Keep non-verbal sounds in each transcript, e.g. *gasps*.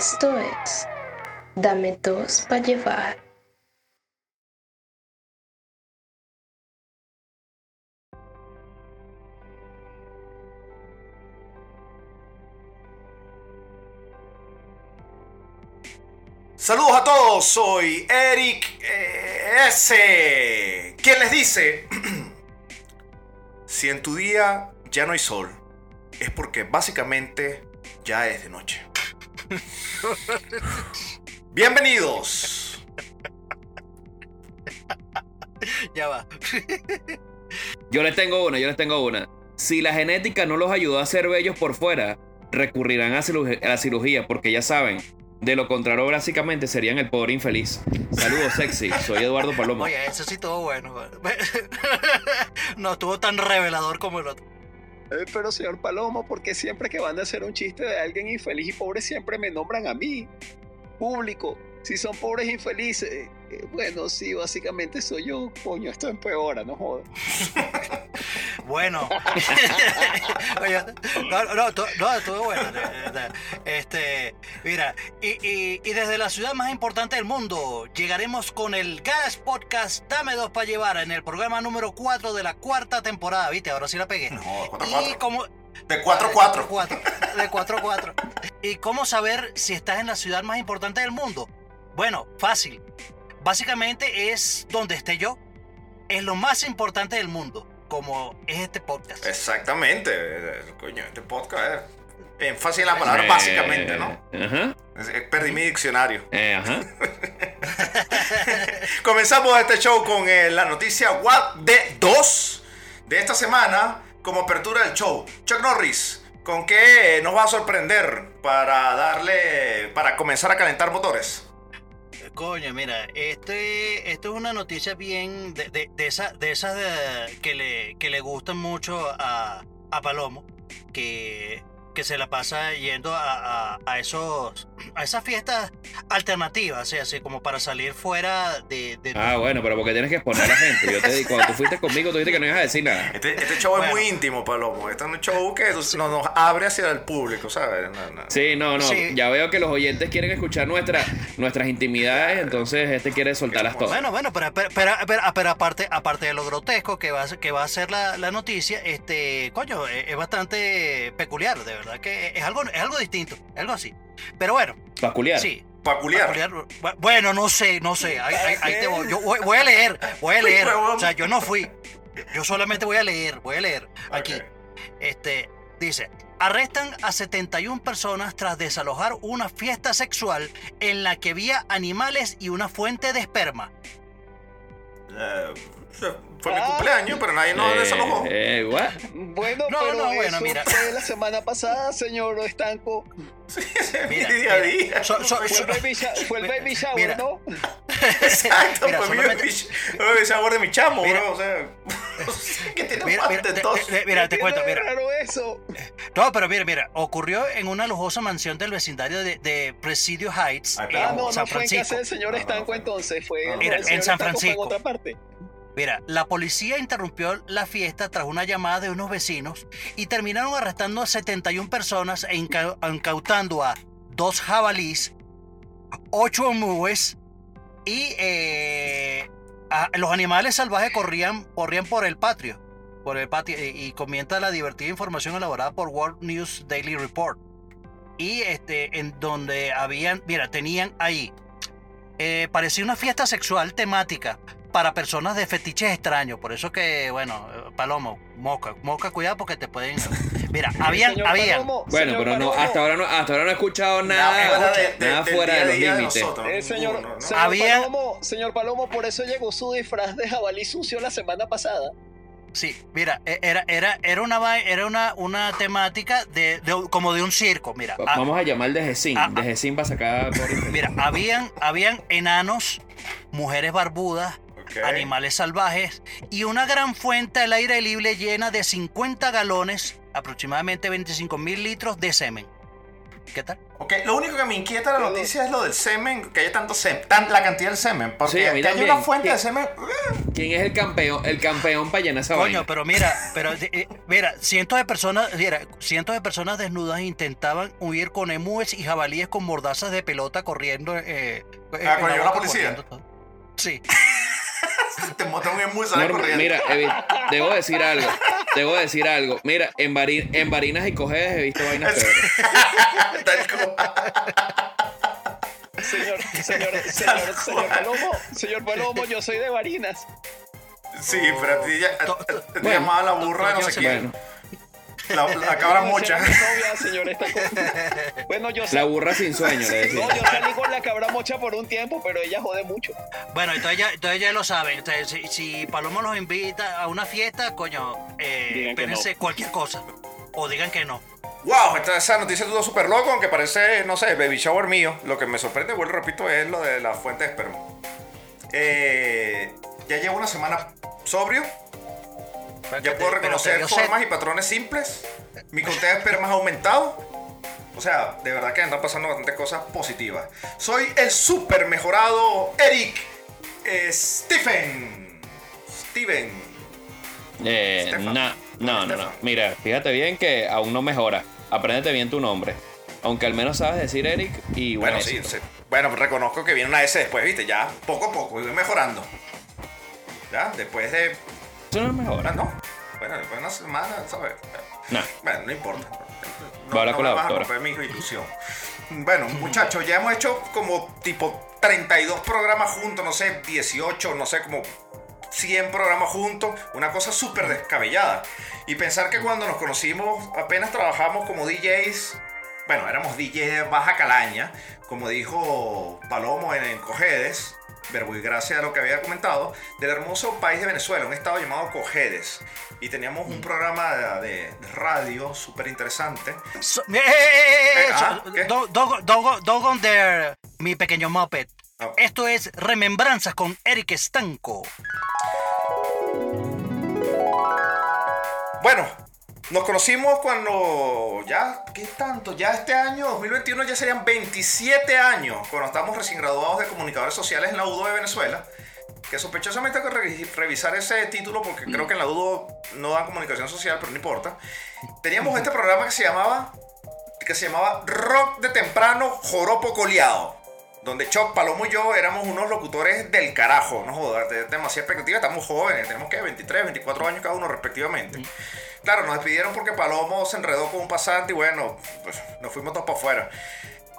Esto es Dame dos para llevar. Saludos a todos, soy Eric eh, S. ¿Quién les dice? *clears throat* si en tu día ya no hay sol, es porque básicamente ya es de noche. *laughs* Bienvenidos. Ya va. Yo les tengo una, yo les tengo una. Si la genética no los ayudó a ser bellos por fuera, recurrirán a, a la cirugía porque ya saben, de lo contrario básicamente serían el pobre infeliz. Saludos sexy, soy Eduardo Palomo. Oye, eso sí estuvo bueno. *laughs* No estuvo tan revelador como el otro. Eh, pero señor Palomo, porque siempre que van a hacer un chiste de alguien infeliz y pobre siempre me nombran a mí? Público, si son pobres e infelices. eh, bueno, sí, básicamente soy yo. Coño, esto empeora, no jodas. *laughs* Bueno. *laughs* Oye, no, no, no, no, estuvo bueno. Este, mira, y, y- y desde la ciudad más importante del mundo, llegaremos con el Gas Podcast Dame dos para llevar en el programa número 4 de la cuarta temporada. ¿Viste? Ahora sí la pegué. No, 4 Y 4. como, De 4 4. Cuatro, De 4-4. ¿Y cómo saber si estás en la ciudad más importante del mundo? Bueno, fácil. Básicamente es donde esté yo. Es lo más importante del mundo, como es este podcast. Exactamente. eh, Coño, este podcast es énfasis en la palabra Eh, básicamente, ¿no? Ajá. Eh, Perdí mi diccionario. eh, ajá. *laughs* Comenzamos este show con eh, la noticia What de 2 de esta semana como apertura del show. Chuck Norris, ¿con qué nos va a sorprender para darle, para comenzar a calentar motores? Coño, mira, este, esto es una noticia bien de, de, de esa- de esas que, le, que le gustan mucho a, a Palomo, que, que se la pasa yendo a, a, a esos, a esas fiestas alternativas, sea, así como para salir fuera de... de Ah, bueno, pero porque tienes que exponer a la gente. Yo te di, cuando tú fuiste conmigo, tú dijiste que no ibas a decir nada. Este, este show Bueno. es muy íntimo, Palomo. Este es un show que nos, nos abre hacia el público, ¿sabes? No, no. Sí, no, no. Sí. Ya veo que los oyentes quieren escuchar nuestra, nuestras intimidades, entonces este quiere soltarlas todas. Bueno, bueno, pero, pero, pero, pero- pero aparte, aparte de lo grotesco que va que va a ser la, la noticia, este, coño, es, es bastante peculiar, de verdad que es algo, es algo distinto, algo así. Pero bueno, Peculiar. sí. Peculiar. peculiar, bu- Bueno, no sé, no sé. Ahí, ahí- ahí te voy. Yo voy, voy a leer, voy a leer. O sea, yo no fui. Yo solamente voy a leer, voy a leer. Aquí. Este, dice, arrestan a 71 personas tras desalojar una fiesta sexual en la que había animales y una fuente de esperma. Eh, *laughs* fue mi cumpleaños, pero nadie nos desalojó. Eh, eh, what? Bueno, No, pero no, bueno, eso mira. fue la semana pasada, señor Estanco. *laughs* Sí, ese es mi Mira, día a día. so- so- Fue el baby, sha- fue el baby shower, Mira. ¿no? Exacto, Mira, fue mi solamente- baby baby shower de mi chamo, Mira. bro. O sea, *laughs* que tiene Mira, más mira, de dos. te- mira, te ¿Qué cuento, mira. raro eso? No, pero mira, mira, ocurrió en una lujosa mansión del vecindario de, de Presidio Heights, Ah, en. Ah, no, San no fue en casa Francisco. del señor Estanco entonces, fue no. Mira, el en San Francisco. en otra parte. Mira, la policía interrumpió la fiesta tras una llamada de unos vecinos y terminaron arrestando a 71 personas e inca- incautando a dos jabalís, ocho emúes y eh, los animales salvajes corrían, por el patio. Y, y comienza la divertida información elaborada por World News Daily Report. Y este, en donde habían, mira, tenían ahí, eh, parecía una fiesta sexual temática para personas de fetiches extraños. Por eso que, bueno, Palomo, moca, moca, cuidado porque te pueden. Mira, *laughs* habían, Señor habían. Palomo, Bueno, pero no, hasta ahora no, hasta ahora no he escuchado Nada nada, fuera de- de- nada del fuera día a de los límites. nosotros, Eh, señor, ninguno, ¿no? señor, Había- Palomo, señor Palomo, por eso llegó su disfraz de jabalí sucio la semana pasada. Sí, mira, e- era, era, era una era una, una temática de, de- como de un circo. Mira, ah, Vamos a llamar de Gesin, ah, de Gesin para sacar por mira, habían, habían enanos, mujeres barbudas, Animales salvajes y una gran fuente al aire libre llena de 50 galones, aproximadamente 25 mil litros de semen. ¿Qué tal? Ok, lo único que me inquieta de la noticia es lo del semen, que haya tanto semen, tan, la cantidad del semen. Porque Sí, que también. una fuente de semen. ¿Quién es el campeón, el campeón para llenar esa Coño, vaina? pero mira, pero eh, mira, cientos de personas, mira, cientos de personas desnudas intentaban huir con emúes y jabalíes con mordazas de pelota corriendo. Eh, eh, Ah, llegó la policía. corriendo todo. Sí. *laughs* *laughs* Te montan un sales No, corriendo. mira, Evi, debo decir algo. Debo decir algo. Mira, en, Bari- en Barinas y Cojedes he visto vainas peores. *laughs* Tal como- Señor, señor, señor, señor Palomo, señor Palomo, yo soy de Barinas. Sí, pero a ti ya, a- To- a- te Bueno, llamaba la burra no sé quién. La, la cabra mocha. novia, señor, está con- Bueno, yo la burra sin sueño, le decía. No, yo salí con la cabra mocha por un tiempo, pero ella jode mucho. Bueno, entonces ya, entonces ya lo saben. Entonces, si, si Palomo los invita a una fiesta, coño, eh, espérense cualquier cosa. O digan que no. Wow, esta, esa noticia estuvo súper loco, aunque parece, no sé, baby shower mío. Lo que me sorprende, vuelvo y repito, es lo de la fuente de esperma. Eh, ya llevo una semana sobrio. Ya puedo Pero reconocer formas y patrones simples. Mi conteo de esperma ha aumentado. O sea, de verdad que andan pasando bastantes cosas positivas. Soy el súper mejorado Eric eh, Stephen. Steven. Eh, no, no, no. Stefan. Mira, fíjate bien que aún no mejora. Apréndete bien tu nombre. Aunque al menos sabes decir Eric y Bueno, bueno, sí. Bueno, reconozco que viene una S después, ¿viste? Ya, poco a poco, voy mejorando. Ya, después de. Eso no es mejor. Ah, no. Bueno, después de una semana, ¿sabes? No. Bueno, no importa. No, Va a hablar no con me la vas a mi ilusión. Bueno, muchachos, ya hemos hecho como tipo 32 programas juntos, no sé, 18, no sé, como 100 programas juntos, una cosa súper descabellada. Y pensar que cuando nos conocimos apenas trabajamos como DJs, bueno, éramos DJs de baja calaña, como dijo Palomo en, en Cojedes, verbo y gracia a lo que había comentado, del hermoso país de Venezuela, un estado llamado Cojedes. Y teníamos un programa de, de radio súper interesante. So- eh, eh, eh, eh, Eh, ah, don't go there, mi pequeño Muppet. Ah. Esto es Remembranzas con Eric Estanco. Bueno, nos conocimos cuando ya, ¿qué tanto? Ya este año, 2021, ya serían 27 años cuando estamos recién graduados de comunicadores sociales en la UDO de Venezuela. Que sospechosamente hay que revi- revisar ese título porque creo que en la UDO no dan comunicación social, pero no importa. Teníamos este programa que se llamaba, que se llamaba Rock de Temprano Joropo Coleado. Donde Choc, Palomo y yo éramos unos locutores del carajo, no jodas, de demasiada expectativa, estamos jóvenes, tenemos que 23, 24 años cada uno respectivamente. Claro, nos despidieron porque Palomo se enredó con un pasante y bueno, pues nos fuimos todos para afuera.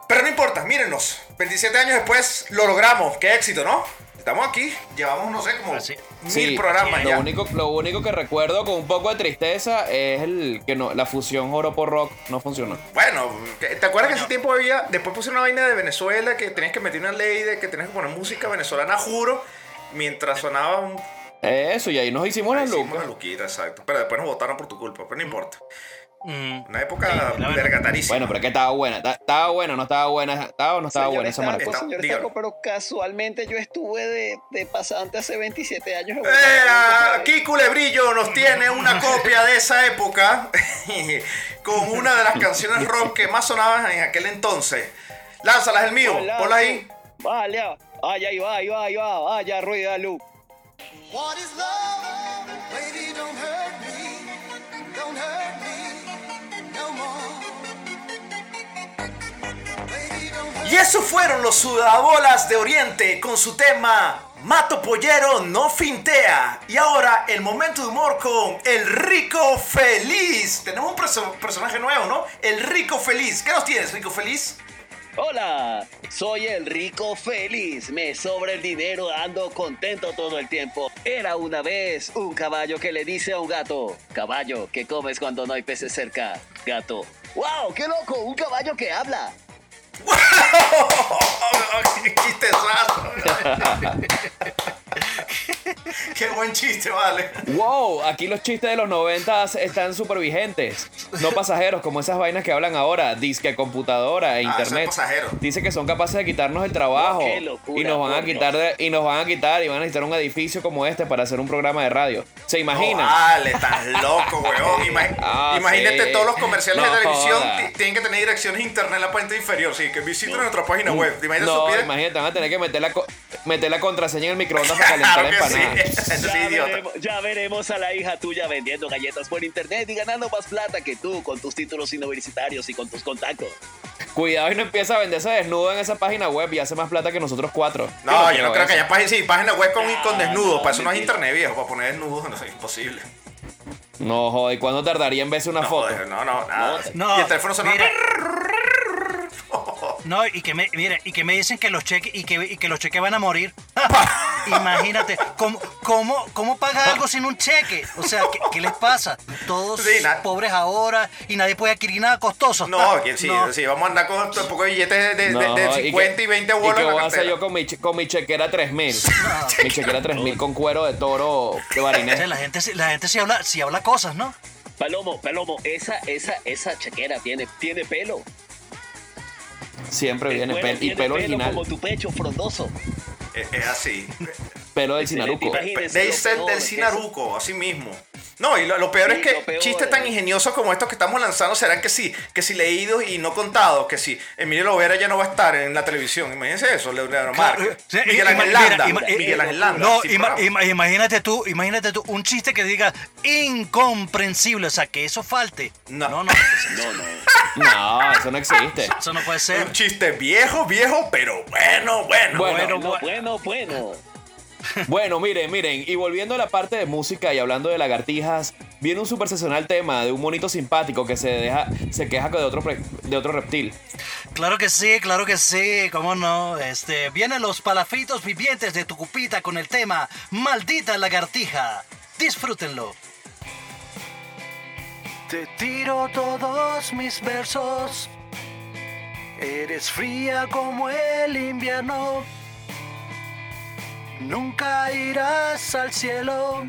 Pero no importa, mírenos, 27 años después lo logramos, qué éxito, ¿no? Estamos aquí, llevamos, no sé, como Así- mil Sí, programas lo ya. único, lo único que recuerdo con un poco de tristeza es el que no, la fusión Joropo Rock no funcionó. Bueno, ¿te acuerdas que ese tiempo había, después pusieron una vaina de Venezuela que tenías que meter una ley de que tenías que poner música venezolana, juro, mientras sonaba un... Eso, y ahí nos hicimos las Hicimos lucas. una luquita, exacto. Pero después nos votaron por tu culpa, pero no importa. Mm, Una época Sí, la vergatarísima. Bueno, pero es que estaba buena. ta- Estaba buena, no estaba buena. ¿Estaba o no estaba Señor buena esa señor. Estanco, pero casualmente yo estuve de, de pasante hace 27 años. Eh, aquí Culebrillo nos tiene una copia de esa época *laughs* con una de las canciones rock que más sonaban en aquel entonces. Lánzalas el mío, ponla ahí. Vale, ah, ay, ahí va, ahí va, ahí va, vaya, rueda, Lu. Y esos fueron los sudabolas de Oriente con su tema Mato Pollero no fintea. Y ahora el momento de humor con El Rico Feliz. Tenemos un perso- personaje nuevo, ¿no? El Rico Feliz. ¿Qué nos tienes, Rico Feliz? Hola, soy el rico feliz. Me sobra el dinero, ando contento todo el tiempo. Era una vez un caballo que le dice a un gato: Caballo, ¿qué comes cuando no hay peces cerca? Gato: ¡Wow! ¡Qué loco! Un caballo que habla. *laughs* ¡Qué chistezazo! *laughs* *laughs* ¡Qué buen chiste, vale! Wow, aquí los chistes de los noventas están súper vigentes. No pasajeros, como esas vainas que hablan ahora, disque computadora e Ah, internet. Dice que son capaces de quitarnos el trabajo. Oh, qué locura, y nos van a quitar de- y nos van a quitar y van a necesitar un edificio como este para hacer un programa de radio. ¿Se No imaginan? vale, tan loco, weón. *laughs* Ah, imagínate sí. todos los comerciales No de televisión tienen que tener direcciones internet en la parte inferior. Sí, que visiten nuestra página web. Imagínate no, imagínate, van a tener que meter la co- meter la contraseña en el microondas para *laughs* calentar Claro la que sí. *laughs* *laughs* Eso Ya idiota. veremos, ya veremos a la hija tuya vendiendo galletas por internet y ganando más plata que tú con tus títulos universitarios y con tus contactos. Cuidado y no empieza a venderse desnudo en esa página web y hace más plata que nosotros cuatro. No, yo no creo que haya página, sí, página web con, con Ah, desnudos. no, para eso no es internet, viejo. Para poner desnudos no es imposible. No, joder, ¿cuándo tardaría en verse una No, foto? joder, no, no, nada. No, y el teléfono suena. mira. No, y que me, mire, y que me dicen que los cheques y que, y que los cheques van a morir. *laughs* Imagínate, ¿cómo, cómo, ¿cómo paga algo sin un cheque? O sea, ¿qué, qué les pasa? Todos Sí, pobres ahora y nadie puede adquirir nada costoso. No, que sí, No. sí, vamos a andar con un poco de billetes de, de, No, de- de ¿y 50 qué- y 20 ¿Y bolas qué voy a hacer cartera. yo con mi, che- con mi chequera 3000? *laughs* mi chequera 3000 con cuero de toro de O sea, barinés. la gente, sí- la gente sí habla, sí habla cosas, ¿no? Palomo, Palomo, esa, esa, esa chaquera tiene, tiene pelo. Siempre El viene pel- y pelo original. como tu pecho frondoso. Es, es así. Pelo del Sinaruco. del, del Sinaruco, así mismo. No, y lo, lo peor Sí, es que peor chistes es- tan ingeniosos como estos que estamos lanzando serán que sí, que si leídos y no contados, que si Emilio Lovera ya no va a estar en la televisión. Imagínense eso, Leonardo Márquez. sí, Miguel Ángel Landa. ima- Miguel Ángel Landa. No, sí, ima- programa. ima- imagínate tú, imagínate tú, un chiste que diga incomprensible, o sea, que eso falte. No. no, no, *laughs* No, no. No, eso no existe. eso no puede Un ser. chiste viejo, viejo, pero bueno, bueno. Bueno, Bueno, bueno, bueno. Bueno, miren, miren, y volviendo a la parte de música y hablando de lagartijas, viene un super sensacional tema de un monito simpático que se deja, se queja de otro, de otro reptil. Claro que sí, claro que sí, cómo no. Este, vienen los palafitos vivientes de Tucupita con el tema Maldita lagartija. Disfrútenlo. Te tiro todos mis versos. Eres fría como el invierno. Nunca irás al cielo.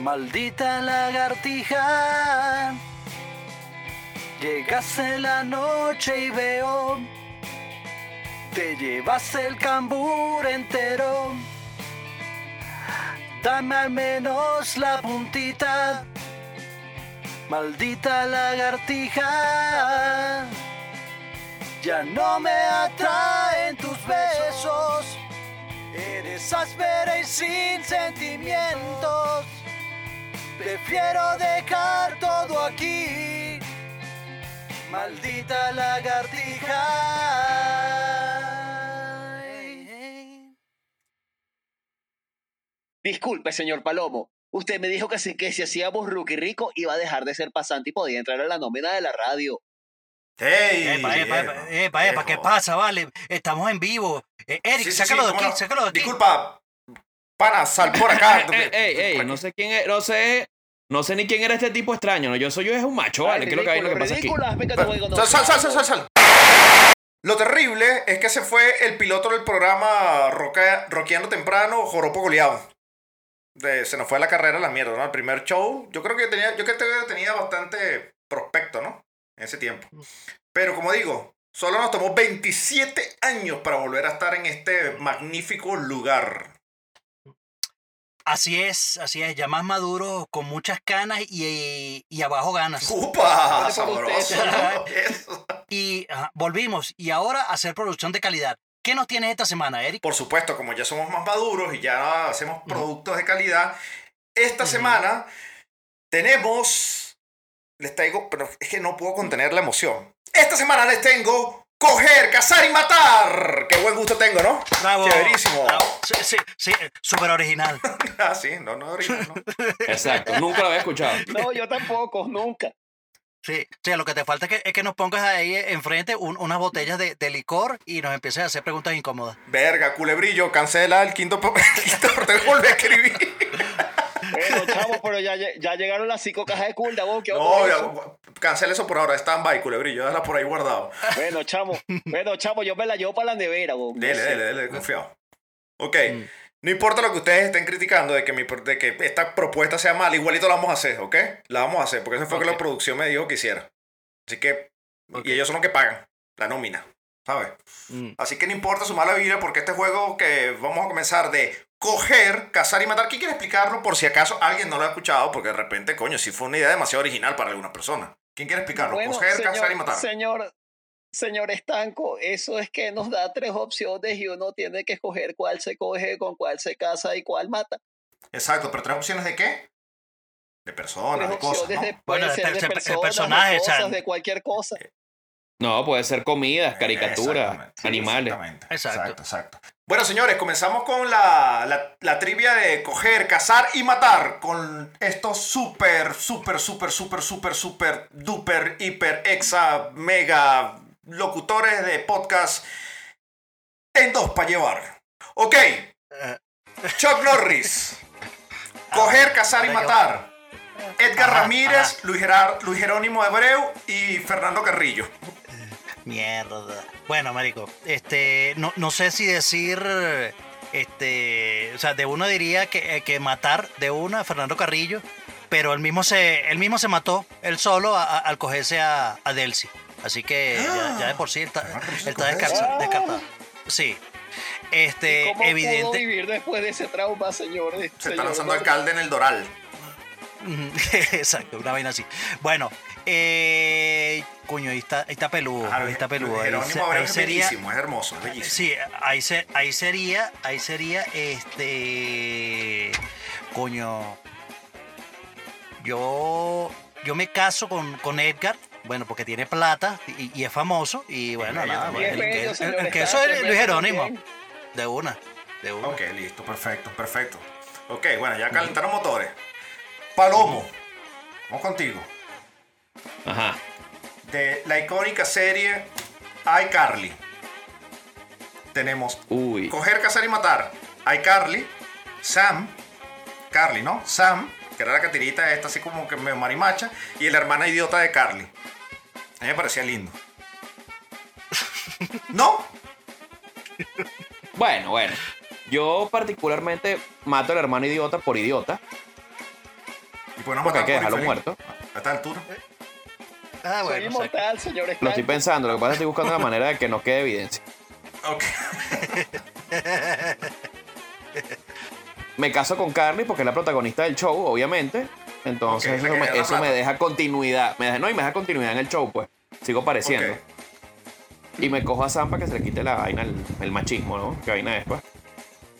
Maldita lagartija. Llegas en la noche y veo. Te llevas el cambur entero. Dame al menos la puntita. Maldita lagartija. Ya no me atraen tus besos. Eres áspera y sin sentimientos. Prefiero dejar todo aquí. Maldita lagartija. Disculpe, señor Palomo. Usted me dijo que si, que si hacíamos Rookie Rico iba a dejar de ser pasante y podía entrar a la nómina de la radio. ¡Ey! Epa, epa, epa, epa, epa, ¿qué pasa? Vale, estamos en vivo. Eh, Eric, Sí, sí, sácalo sí, de aquí, no. sácalo de aquí. Disculpa, pana, sal por acá. *laughs* Ey, ey, no sé quién es, no sé, no sé ni quién era este tipo extraño, ¿no? Yo soy yo, es un macho, ¿vale? ¿Qué es lo que hay, lo que pasa aquí? Sal, sal, sal, sal, sal, sal. Lo terrible es que se fue el piloto del programa Roca- Rockeando Temprano, Joropo Goleado. De- se nos fue a la carrera a la mierda, ¿no? El primer show, yo creo que tenía, yo creo que tenía bastante prospecto, ¿no? En ese tiempo. Pero como digo, solo nos tomó 27 años para volver a estar en este magnífico lugar. Así es, así es, ya más maduro, con muchas canas y, y abajo ganas. ¡Upa! Sabroso. *laughs* Eso. Y ajá, volvimos, y ahora a hacer producción de calidad. ¿Qué nos tienes esta semana, Eric? Por supuesto, como ya somos más maduros y ya hacemos productos de calidad, esta semana tenemos. Les traigo, pero es que no puedo contener la emoción. Esta semana les tengo coger, cazar y matar. Qué buen gusto tengo, ¿no? Bravo. Chéverísimo. bravo. Sí, sí, sí, súper original. *laughs* Ah, sí, no, no, original, no. *laughs* Exacto, nunca lo había escuchado. No, yo tampoco, nunca. Sí, sí, lo que te falta es que, es que nos pongas ahí enfrente un- unas botellas de, de licor y nos empieces a hacer preguntas incómodas. Verga, culebrillo, cancela el quinto, po- *laughs* el quinto te vuelve a escribir. Bueno, chavo, pero ya, ya llegaron las cinco cajas de culda, vos, ¿qué No, ya, eso? cancela eso por ahora, stand by, culebrillo, déjala por ahí guardado. Bueno, chamo, bueno, chamo, yo me la llevo para la nevera, vos. no Dele, sé. dele, dele, confiado. Ok. Mm. No importa lo que ustedes estén criticando de que, mi, de que esta propuesta sea mala, igualito la vamos a hacer, ¿ok? La vamos a hacer, porque eso fue lo que la producción me dijo que hiciera. Así que, y ellos son los que pagan la nómina, ¿sabes? Mm. Así que no importa su mala vida, porque este juego que vamos a comenzar de coger, cazar y matar, ¿quién quiere explicarlo por si acaso alguien no lo ha escuchado? Porque de repente, coño, sí fue una idea demasiado original para algunas personas. ¿Quién quiere explicarlo? Bueno, coger, señor, cazar y matar. Señor, señor Estanco, eso es que nos da tres opciones y uno tiene que escoger cuál se coge, con cuál se casa y cuál mata. Exacto, pero tres opciones de qué? De personas, de cosas, opciones ¿no? de, Bueno, de ser personas, personajes, de cosas, cualquier cosa. No, puede ser comidas, caricaturas, Exactamente, animales. Exactamente, Exacto. exacto, exacto. Bueno, señores, comenzamos con la, la, la trivia de coger, cazar y matar con estos super, super, super, super, super, super, duper, hiper, exa, mega locutores de podcast en dos para llevar. Ok, Eh, Chuck Norris, *laughs* coger, cazar y matar. Edgar Ramírez. Luis, Gerar- Luis Jerónimo Abreu y Fernando Carrillo. Mierda. Bueno, marico, este, no, no sé si decir, este, o sea, de uno diría que, eh, que matar de una a Fernando Carrillo, pero él mismo se, él mismo se mató, él solo, a- a- al cogerse a, a Delcy. Así que ya, ya de por sí él está, Ah, él está descartado. Sí. ¿Y Este, ¿Cómo pudo evidente. vivir después de ese trauma, señor? Se está lanzando alcalde en el Doral. *laughs* Exacto, una vaina así. Bueno, eh, coño, ahí está, ahí está peludo, Ah, ahí está peludo. Ahí, se- es sería, bellísimo, es hermoso, es bellísimo. Sí, ahí, se- ahí sería, ahí sería, este, coño, yo, yo me caso con, con Edgar, bueno, porque tiene plata y, y es famoso, y bueno, nada, el, que- el- el eso es Luis Jerónimo, también. de una, de una. Ok, listo, perfecto, perfecto. Ok, bueno, ya calentaron motores. Palomo, vamos contigo. Ajá. De la icónica serie iCarly. Tenemos Uy. Coger, Cazar y Matar. iCarly, Sam, Carly, ¿no? Sam, que era la catirita esta así como que medio marimacha, y la hermana idiota de Carly. A mí me parecía lindo. *laughs* ¿No? Bueno, bueno. Yo particularmente mato al hermano idiota por idiota. Y pues hay que dejarlo muerto. A esta altura. Ah, Soy inmortal, señor Lo estoy pensando, lo que pasa es que estoy buscando la manera de que no quede evidencia. Ok. Me caso con Carly porque es la protagonista del show, obviamente. Entonces eso, que me, eso deja continuidad. Me deja, no, y me deja continuidad en el show, pues. Sigo pareciendo. Y me cojo a Sam para que se le quite la vaina, el, el machismo, ¿no? ¿Qué vaina es, pues?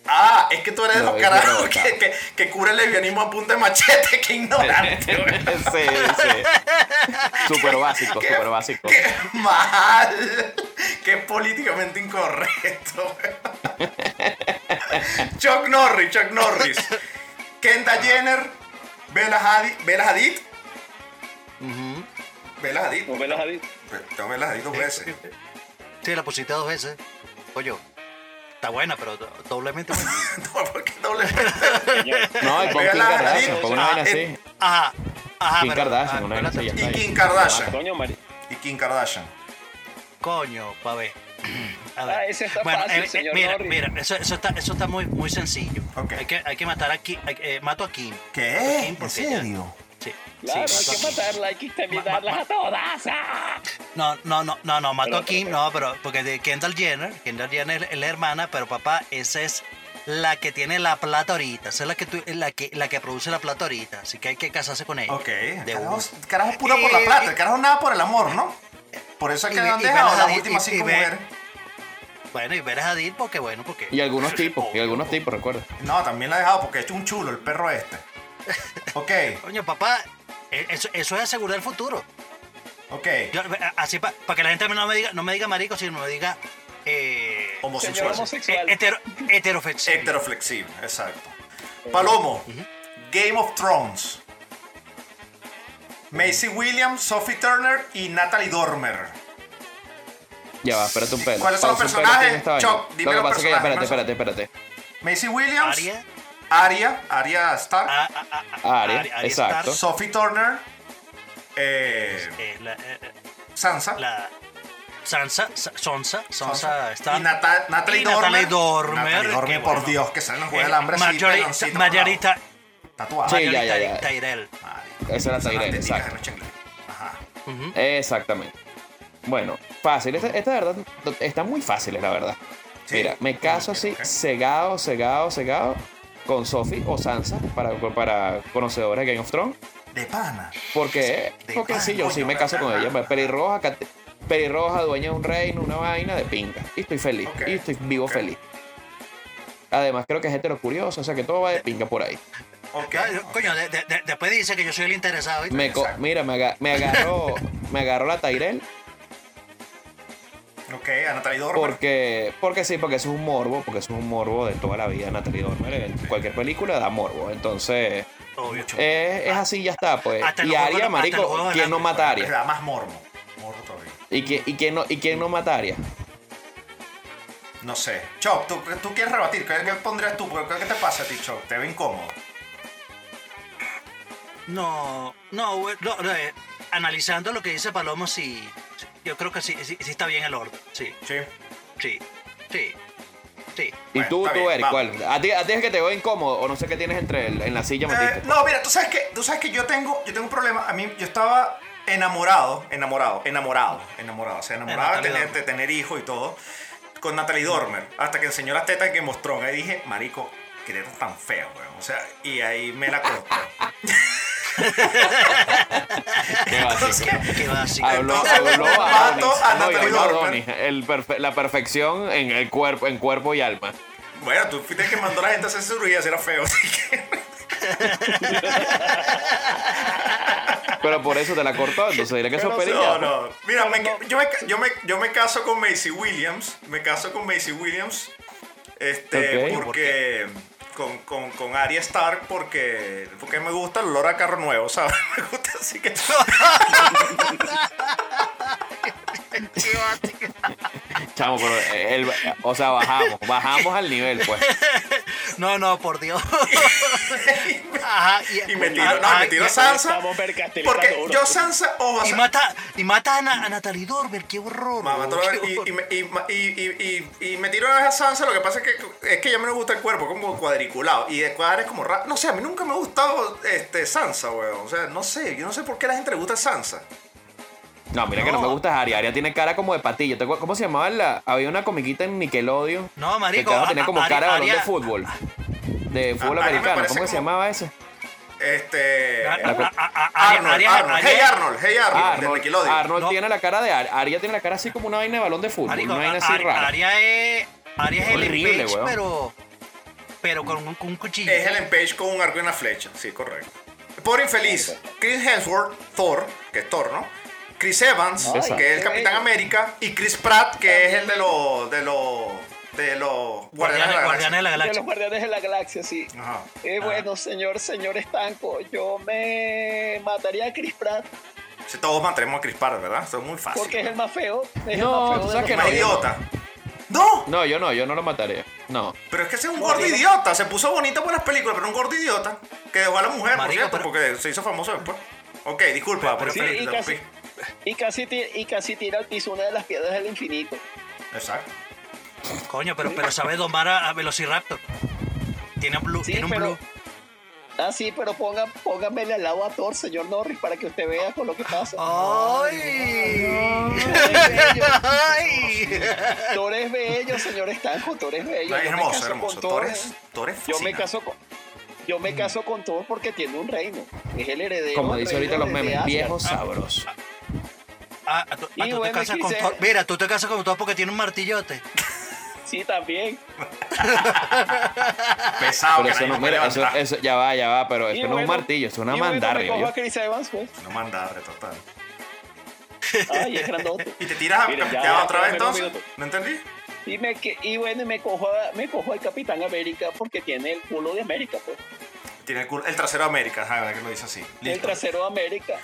Ah, es que tú eres de Lo los carajos que, que, que cura el lesbianismo a punta de machete. Qué ignorante, güey. *laughs* sí, sí. Súper básico, súper básico. Qué mal. Qué políticamente incorrecto. güey. *laughs* Chuck Norris, Chuck Norris. Kendall Jenner, Bella Hadid. Bella Hadid. Ujú. Bella Hadid. No me las ha dicho. Tengo Bella Hadid dos veces. Sí, la pusiste dos veces. Oye, está buena, pero do- doblemente buena. *laughs* No, porque doble. No, y pon Kim Kardashian, pon una Ah, vaina eh, así. Ajá, ajá, Kim pero- Kardashian, ah, una vaina así, Y. Kim Kardashian. Coño, Mari. Y Kim Kardashian. Coño, pa' ver. A ver. Ah, ese está Bueno, fácil, eh, eh, señor mira, Norris. mira, eso, eso está, eso está muy, muy sencillo. Ok. Hay, que, hay que matar a Kim. hay- eh, mato a Kim. ¿Qué? Kim, ¿En ya- serio? Sí, Claro, sí, hay que matarla, hay que exterminarlas a todas. ¡Ah! No, no, no, no, no, mato Pero, a Kim, pero, no, pero porque de Kendall Jenner, Kendall Jenner es la hermana, pero papá, esa es la que tiene la plata ahorita, esa es la que, tú- la que, la que produce la plata ahorita, así que hay que casarse con ella. Ok. De Carajo, carajo pura por la Y- plata. y- El carajo nada por el amor, ¿no? Por eso es y que ve- han y dejado Bella las últimas y- cinco y ve- mujeres. Bueno, y ver a Hadid porque, bueno, porque... Y algunos *laughs* tipos, y algunos tipos, recuerda. No, también la ha dejado porque es un chulo el perro este. *laughs* Ok, Coño, papá, eh, eso, eso es asegurar el futuro. ok. Yo, así para que la gente no me diga, no me diga marico, sino me diga eh, Homosexual. homosexual. eh, hetero, heteroflexible. Heteroflexible, exacto. Palomo, Game of Thrones. Macy Williams, Sophie Turner y Natalie Dormer. Ya va, espérate un pelo. ¿Cuáles son los personajes? Chuck, dime Lo que los pasa es que, espérate, personajes, espérate, espérate. Macy Williams, Aria, Arya, Arya Stark, a- a- a- Arya, Arya exacto. Sophie Turner, eh, eh, la, eh, Sansa. la Sansa, Sa- Sonsa, Sonsa Sansa. Stark. Y Nata- Natalie Y Dormer. Natalie Dormer, Natalie Dormer, que por bueno. Dios, que salen los juegos Eh, del hambre por Margarita, lado. Tatuada. Sí, ya, Marjorie ya, ya. Tyrell. Marico, Esa era Tyrell, exacto. Ajá. Ujú. Exactamente. Bueno, fácil. Esta, esta de verdad están muy fáciles, la verdad. Sí. Mira, me caso Ok, así, ok. cegado, cegado, cegado, con Sophie o Sansa, para, para conocedores de Game of Thrones. De pana. Porque, De porque pana, sí, yo sí me caso con ella. Pelirroja, cat- pelirroja, dueña de un reino, una vaina de pinga. Y estoy feliz. Y estoy vivo feliz. Además, creo que es hetero curioso, o sea que todo va de pinga por ahí. Ok. Ah, Coño, de- de- de- después dice que yo soy el interesado. Me co- mira, me, aga- me agarró, me agarró la Tyrell Ok, a Natalie Dormer. porque, porque sí, porque eso es un morbo, porque eso es un morbo de toda la vida. Natalie Dormer en cualquier película da morbo. Entonces, Obvio. es, es así, ya está, pues. Hasta Y Aria, marico, ¿quién no del hambre. mata a Le Aria? da más mormo. Mormo todavía. ¿Y quién, y quién no, y quién no mata a Aria? No sé. Chop, ¿tú, tú quieres rebatir? ¿Qué, qué pondrías tú? ¿Qué, te pasa a ti, Chop? ¿Te ve incómodo? No, no, güey, no, no, eh, analizando lo que dice Palomo, sí, sí, yo creo que sí, sí, sí está bien el orden. Sí, Sí. sí, sí, sí. ¿Y Bueno, tú, tú, bien, Eric, vamos. cuál? ¿A ti, ¿A ti es que te veo incómodo o no sé qué tienes entre el- en la silla metiste? Eh, no, mira, tú sabes que, tú sabes que yo tengo, yo tengo un problema. A mí, yo estaba enamorado, enamorado, enamorado, enamorado. O sea, enamorado de tener, de tener hijos y todo. Con Natalie Dormer. Hasta que enseñó las tetas que mostró. Ahí dije, marico, que eres tan feo, weón. O sea, y ahí me la cortó. *laughs* *laughs* Qué básico. Qué básico. Habló, habló mato Adonis. a No, y Natalie habló Dormer. Adonis, el perfe- la perfección en el cuerpo, en cuerpo y alma. Bueno, tú fuiste el que mandó a la gente a hacer cirugía, si era feo. Así que... Pero por eso te la cortó, entonces dile que eso. No, no. Mira, me- yo, me, yo, me, yo me caso con Macy Williams. Me caso con Macy Williams. Este, Ok. porque. Con, con, con Arya Stark porque, porque me gusta el olor a carro nuevo, ¿sabes? *laughs* Me gusta así que... Chamo, pero el- o sea, bajamos, bajamos al nivel, pues. *laughs* No, no, por Dios. *laughs* Ajá, Y me tiro, ah, no, ah, me tiro y- Sansa. Porque duro. yo Sansa, ojo, Y Sa- mata, y mata a, Na- a Natalie Dormer, qué horror. Mamá, ves, qué y, horror. y, me- y, y, y, y, y me tiro a Sansa, lo que pasa es que es que ya me gusta el cuerpo, como cuadriculado. Y de cuadra es como raro. No sé, a mí nunca me ha gustado este, Sansa, weón. O sea, no sé, yo no sé por qué a la gente le gusta Sansa. No, mira que no me gusta Aria. Aria tiene cara como de patilla. ¿Te acuerdas ¿Cómo se llamaba la? Había una comiquita en Nickelodeon. No, Que marico. a- tenía como a- cara de balón de fútbol. De fútbol americano. ¿Cómo que se llamaba ese? Este. a- a- La- a- a- Aria- Arnold, Aria- Arnold, Aria- hey Arnold, hey Arnold, de Arnold, Nickelodeon. Arnold No. tiene la cara de Aria. Aria tiene la cara así como una vaina de balón de fútbol. Marico, una vaina a- así rara. Aria es. Aria es el Horrible, Page, weón. pero. Pero con un, con un cuchillo. Es Ellen Page con un arco y una flecha, sí, correcto. Pobre infeliz, Chris Hemsworth, Thor, que es Thor, ¿no? Chris Evans, Ay, que es el Capitán bello. América, y Chris Pratt, que es el de los de los de los Guardianes de la Guardianes, Guardianes de la De Galaxia. los guardianes de la galaxia, sí. Ajá. Eh, bueno, señor, señor Estanco, yo me mataría a Chris Pratt Si todos mantenemos a Chris Pratt, ¿verdad? Eso es muy fácil. porque es el más feo. Es No, el tú más feo sabes de que no. idiota. ¡No! No, yo no, yo no lo mataría. No. Pero es que ese es un gordo idiota. Se puso bonito por las películas, pero un gordo idiota. Que dejó a la mujer, por cierto, pero- porque se hizo famoso después. Ok, disculpa, por Sí, el y casi, y, casi y casi tira al piso una de las piedras del infinito. Exacto. Coño, pero, pero sabe domar a, a Velociraptor. Tiene, blue, Sí, tiene un pero- blue. Ah, sí, pero ponga, póngamele al lado a Thor, señor Norris, para que usted vea con lo que pasa. ¡Ay! ¡Ay! Thor es bello, señor *laughs* Estanco, Thor es bello. No, es Yo me hermoso, caso hermoso. con Thor, Thor es, Thor es Yo me caso con, yo me caso con Thor porque tiene un reino. Es el heredero. Como dice ahorita los memes, Asgard. viejo Ah, tú, Y tú te bueno, casas con. Thor. Mira, tú te casas con Thor porque tiene un martillote. *laughs* Sí, también. *laughs* Pesado, Pero que eso no, mira, eso, eso, ya va, ya va, pero esto no es un bueno, martillo, esto es una bueno, mandarria. Evans, pues. No mandarle, total. Ay, es grandote. *laughs* ¿Y te tiras Miren, a, ya, otra vez entonces? ¿No entendí? Y, me, y bueno, me cojo, me cojo al Capitán América porque tiene el culo de América, pues. Tiene el, culo- el trasero de América, ajá, verdad que lo dice así. El trasero de América.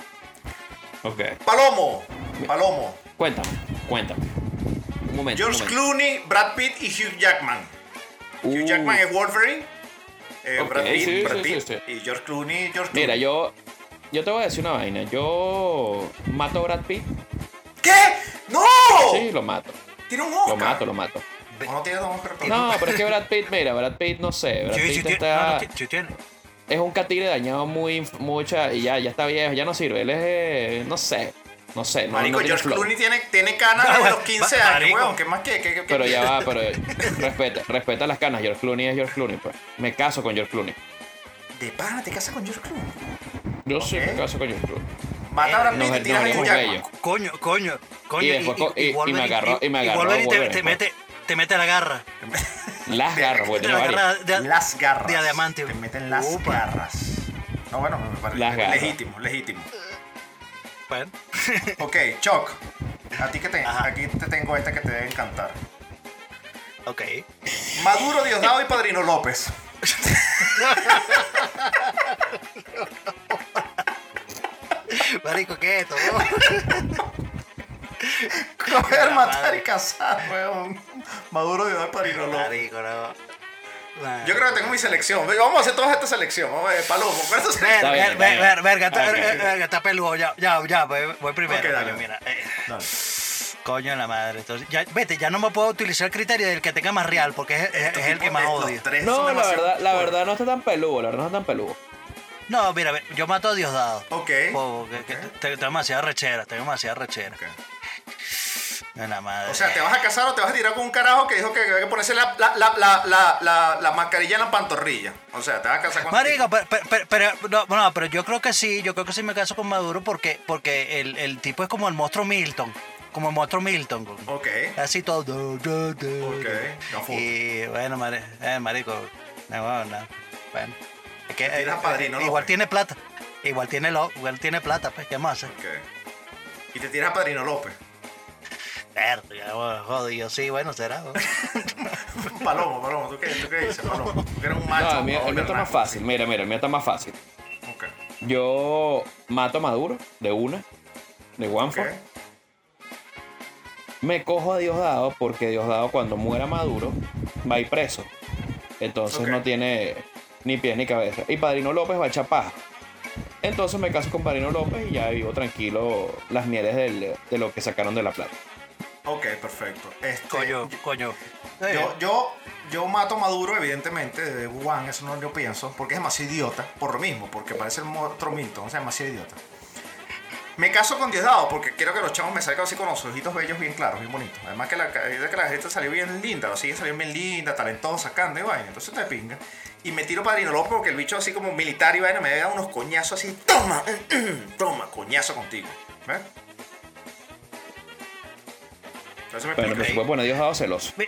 Ok. Palomo. Palomo. Cuéntame, cuéntame. Un momento. George un momento. Clooney, Brad Pitt y Hugh Jackman. Hugh Uh. Jackman es Wolverine. eh, Brad Pitt, sí, Brad sí, Pitt. sí. Y George Clooney, George Clooney. Mira, yo, yo te voy a decir una vaina. Yo mato a Brad Pitt. ¿Qué? ¡No! Sí, lo mato. Tiene un Lo Oscar. mato, lo mato. No, no tiene dos Oscar. No, *laughs* pero es que Brad Pitt, mira, Brad Pitt, no sé. Brad Pitt está, No, no. Es un catire dañado muy, mucha, y ya, ya está viejo, ya no sirve. Él es, eh, no sé, no sé. No, Marico, no George flow. Clooney tiene, tiene canas desde los 15 ma- *laughs* años, marico. weón. ¿Qué más que? que- que- Pero ya va, *laughs* pero respeta, respeta las canas. George Clooney es George Clooney, pues. Me caso con George Clooney. De pana te casas con George Clooney. Yo sí me caso con George Clooney. Mata a Brad Pitt Nos- y tiras a. Coño, coño, coño. Y después y- y me agarró- y me agarró Wolverine te- te, pues. mete, te mete la garra. *laughs* Las garras, porque varias. de- Las garras. de adamantium. Te meten las garras. No, bueno, me parece Las garras. legítimo, legítimo. Bueno, *laughs* Ok, Choc. A ti que te, Ajá. aquí te tengo esta que te debe encantar. ok. Maduro, Diosdado y Padrino López. *laughs* Marico, ¿qué es esto? *laughs* Coger, matar madre. y cazar, weón. Maduro, López. Marico, no. Yo creo que tengo mi selección. Vamos a hacer toda esta selección. Vamos a ver, Palomo. ¿cuál es tu selección? Ver, ver, ver, verga, está, Ok. verga, está peludo. Ya, ya, ya, voy, primero. Ok, dale. coño, mira. eh, Dale. coño de la madre. Entonces, ya, vete, ya no me puedo utilizar el criterio del que tenga más real, porque es, es- Estos es el que más de- odio. No, la verdad, la verdad no está tan peludo, la verdad no está tan peludo. No, mira, yo mato a Diosdado. Ok. Porque que- Ok. te- tengo demasiada rechera, tengo demasiada rechera. De la madre. O sea, ¿te vas a casar o te vas a tirar con un carajo que dijo que había que ponerse la, la, la, la, la, la, la mascarilla en la pantorrilla? O sea, te vas a casar con... Marico, pero, pero, pero- no, no, pero yo creo que sí, yo creo que sí me caso con Maduro porque, porque el, el tipo es como el monstruo Milton, como el monstruo Milton. Ok. Así todo. Ok, no. Y bueno, eh, marico, no, bueno, no, bueno. Es que, Tiras eh, Padrino igual tiene plata, igual tiene, lo, igual tiene plata, pues, ¿qué más? Ok. Y te tiras a Padrino López. Jodido, sí, bueno, será. *laughs* Palomo, Palomo, ¿tú qué, tú qué dices, Palomo? Tú eres un No, macho. el mío, el mío está más fácil, mira, mira, el mío está más fácil. Ok. Yo mato a Maduro de una, de one Ok. for. Me cojo a Diosdado porque Diosdado cuando muera Maduro va a ir preso. Entonces no tiene ni pies ni cabeza. Y Padrino López va a echar paja. Entonces me caso con Padrino López y ya vivo tranquilo las mieles del- de lo que sacaron de la plata. Ok, perfecto. Este, coño, coño. Yo, yo, yo mato a Maduro, evidentemente, de Juan, eso no lo pienso, porque es demasiado idiota, por lo mismo, porque parece el monstruo Milton, o sea, demasiado idiota. Me caso con Diosdado porque quiero que los chavos me salgan así con los ojitos bellos bien claros, bien bonitos. Además que la, de que la gente salió bien linda, la sigue saliendo bien linda, talentosa, sacando y vaina. Entonces te pinga. Y me tiro Padrino López porque el bicho así como militar y vaina me da unos coñazos así. Toma, toma, coñazo contigo. ¿Ves? Entonces me pero se puede poner Diosdado celoso. Mi-